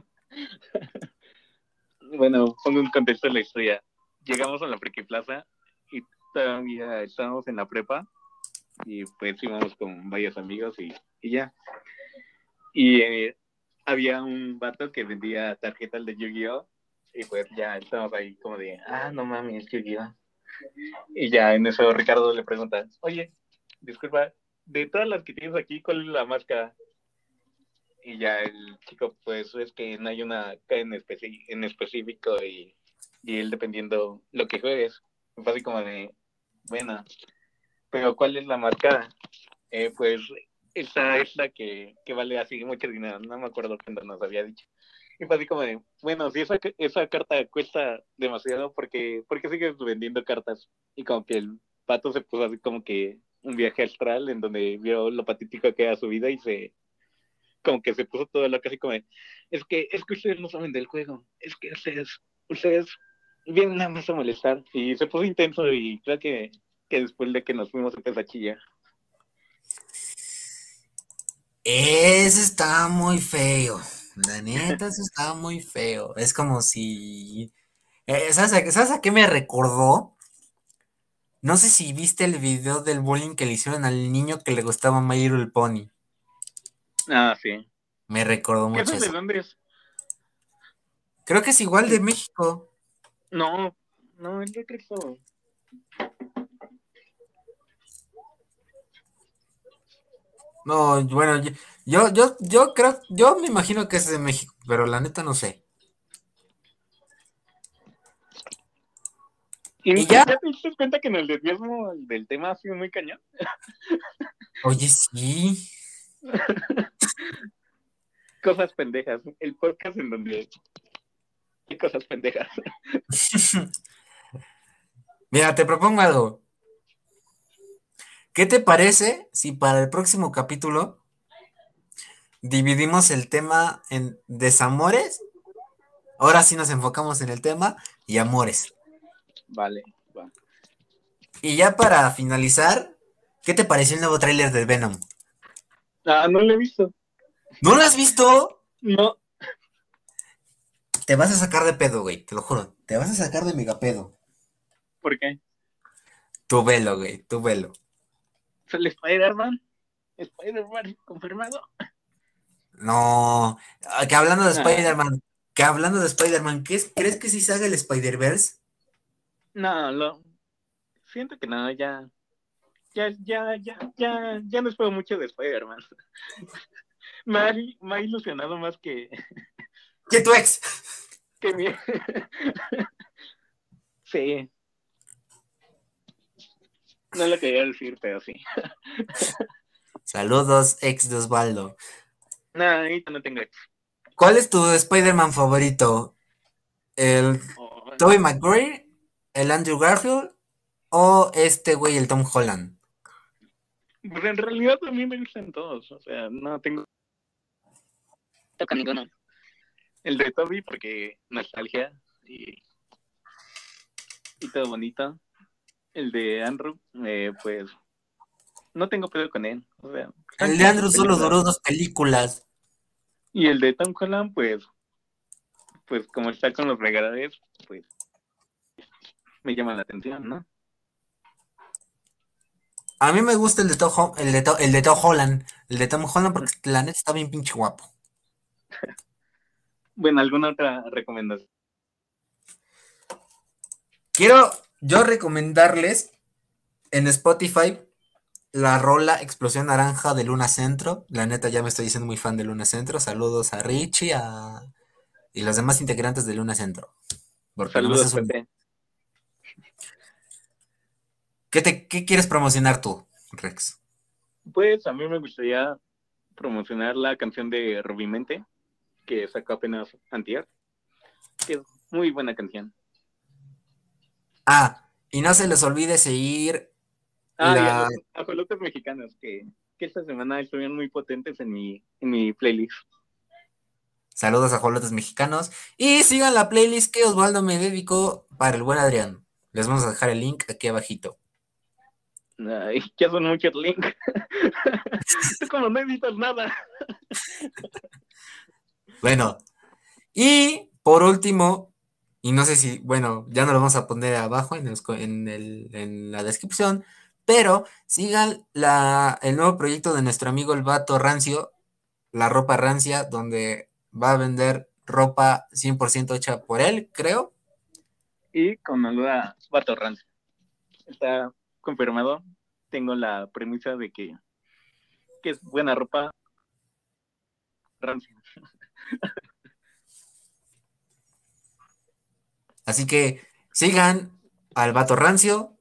Speaker 2: bueno, pongo un contexto de la historia. Llegamos a la Friki Plaza y todavía estábamos en la prepa y pues íbamos con varios amigos y, ya. Y eh, había un vato que vendía tarjetas de Yu-Gi-Oh! Y pues ya estábamos ahí como de, ah, no mames, Yu-Gi-Oh! Y ya en eso Ricardo le pregunta, oye, disculpa, de todas las que tienes aquí, ¿cuál es la máscara? Y ya el chico, pues es que no hay una en, en específico y, y, él dependiendo lo que juegues, fue así como de, bueno, pero ¿cuál es la máscara? Eh, pues esa es la que, que vale así mucho dinero, no me acuerdo cuándo nos había dicho. Y fue así como de, bueno, si esa, esa carta cuesta demasiado, porque porque sigues vendiendo cartas? Y como que el pato se puso así como que un viaje astral en donde vio lo patético que era su vida y se como que se puso todo lo que así como de, es que es que ustedes no saben del juego, es que ustedes vienen nada más a molestar y se puso intenso y creo que, que después de que nos fuimos empezó a chillar.
Speaker 1: Eso está muy feo. La neta, eso estaba muy feo. Es como si. Eh, ¿sabes, a, qué me recordó? No sé si viste el video del bullying que le hicieron al niño que le gustaba My el Pony.
Speaker 2: Ah, sí.
Speaker 1: Me recordó mucho.
Speaker 2: ¿Eso de dónde es?
Speaker 1: Creo que es igual de México.
Speaker 2: No, no, es de Cristo.
Speaker 1: No, bueno, yo, yo, yo creo, yo me imagino que es de México, pero la neta no sé.
Speaker 2: ¿Y, ya? te diste cuenta que en el desviasmo del tema ha sido muy cañón?
Speaker 1: Oye, sí. (laughs)
Speaker 2: cosas pendejas. El podcast en donde hay cosas pendejas. (laughs)
Speaker 1: Mira, te propongo algo. ¿Qué te parece si para el próximo capítulo dividimos el tema en desamores? Ahora sí nos enfocamos en el tema y amores.
Speaker 2: Vale.
Speaker 1: Y ya para finalizar, ¿qué te pareció el nuevo tráiler del Venom?
Speaker 2: Ah, no lo he visto.
Speaker 1: ¿No lo has visto?
Speaker 2: No.
Speaker 1: Te vas a sacar de pedo, güey, te lo juro. Te vas a sacar de megapedo.
Speaker 2: ¿Por qué?
Speaker 1: Tu velo, güey, tu velo
Speaker 2: el Spider-Man. Spider-Man confirmado.
Speaker 1: No, ah, que hablando de ah. Spider-Man, que hablando de Spider-Man, ¿crees que sí se haga el Spider-Verse?
Speaker 2: No, lo siento que no, ya, ya, ya, ya, ya, ya no espero mucho de Spider-Man. me, ha, me ha ilusionado más que.
Speaker 1: Que tu ex.
Speaker 2: Que mi. sí. No lo quería decir, pero sí.
Speaker 1: Saludos, ex de Osvaldo.
Speaker 2: No, ahorita no tengo ex.
Speaker 1: ¿Cuál es tu Spider-Man favorito? ¿El oh, Tobey Maguire? ¿El Andrew Garfield? ¿O este güey, el Tom Holland?
Speaker 2: Pues en realidad a mí me gustan todos. O sea, no tengo. Toca ninguno. El de Toby, porque nostalgia y. Y todo bonito el de Andrew, eh, pues no tengo pedo con él.
Speaker 1: el de Andrew solo duró dos películas.
Speaker 2: Y el de Tom Holland, pues, pues como está con los regaladores, pues me llama la atención, ¿no?
Speaker 1: A mí me gusta el de Tom, el de, el de Tom Holland, el de Tom Holland porque la neta está bien pinche guapo. (laughs)
Speaker 2: bueno, ¿alguna otra recomendación?
Speaker 1: Quiero yo recomendarles en Spotify la rola Explosión Naranja de Luna Centro. La neta, ya me estoy diciendo muy fan de Luna Centro. Saludos a Richie a... y los demás integrantes de Luna Centro.
Speaker 2: Saludos, Pepe.
Speaker 1: ¿Qué, te, ¿Qué quieres promocionar tú, Rex?
Speaker 2: Pues a mí me gustaría promocionar la canción de Rubimente, que sacó apenas Antier, que es muy buena canción.
Speaker 1: Ah, y no se les olvide seguir
Speaker 2: Ah, la... y a los mexicanos que, que, esta semana estuvieron muy potentes en mi, en mi playlist.
Speaker 1: Saludos a Jolotes Mexicanos. Y sigan la playlist que Osvaldo me dedicó para el buen Adrián. Les vamos a dejar el link aquí abajito.
Speaker 2: Ay, ya son muchos links. (laughs) Tú como no editas nada.
Speaker 1: bueno, y por último, y no sé si, bueno, ya no lo vamos a poner abajo en, en, el, en la descripción, pero sigan la, el nuevo proyecto de nuestro amigo el Vato Rancio, la ropa rancia, donde va a vender ropa 100% hecha por él, creo.
Speaker 2: Y con la Vato Rancio. Está confirmado. Tengo la premisa de que, que es buena ropa rancia.
Speaker 1: Así que sigan al Vato Rancio,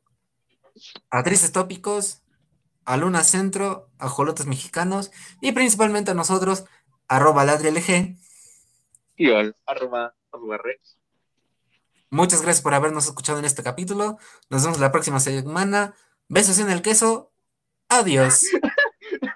Speaker 1: a Tristes Tópicos, a Luna Centro, a Jolotes Mexicanos y principalmente a nosotros, arroba ladrilg.
Speaker 2: Y al arroba
Speaker 1: Muchas gracias por habernos escuchado en este capítulo. Nos vemos la próxima semana. Besos en el queso. Adiós. (laughs)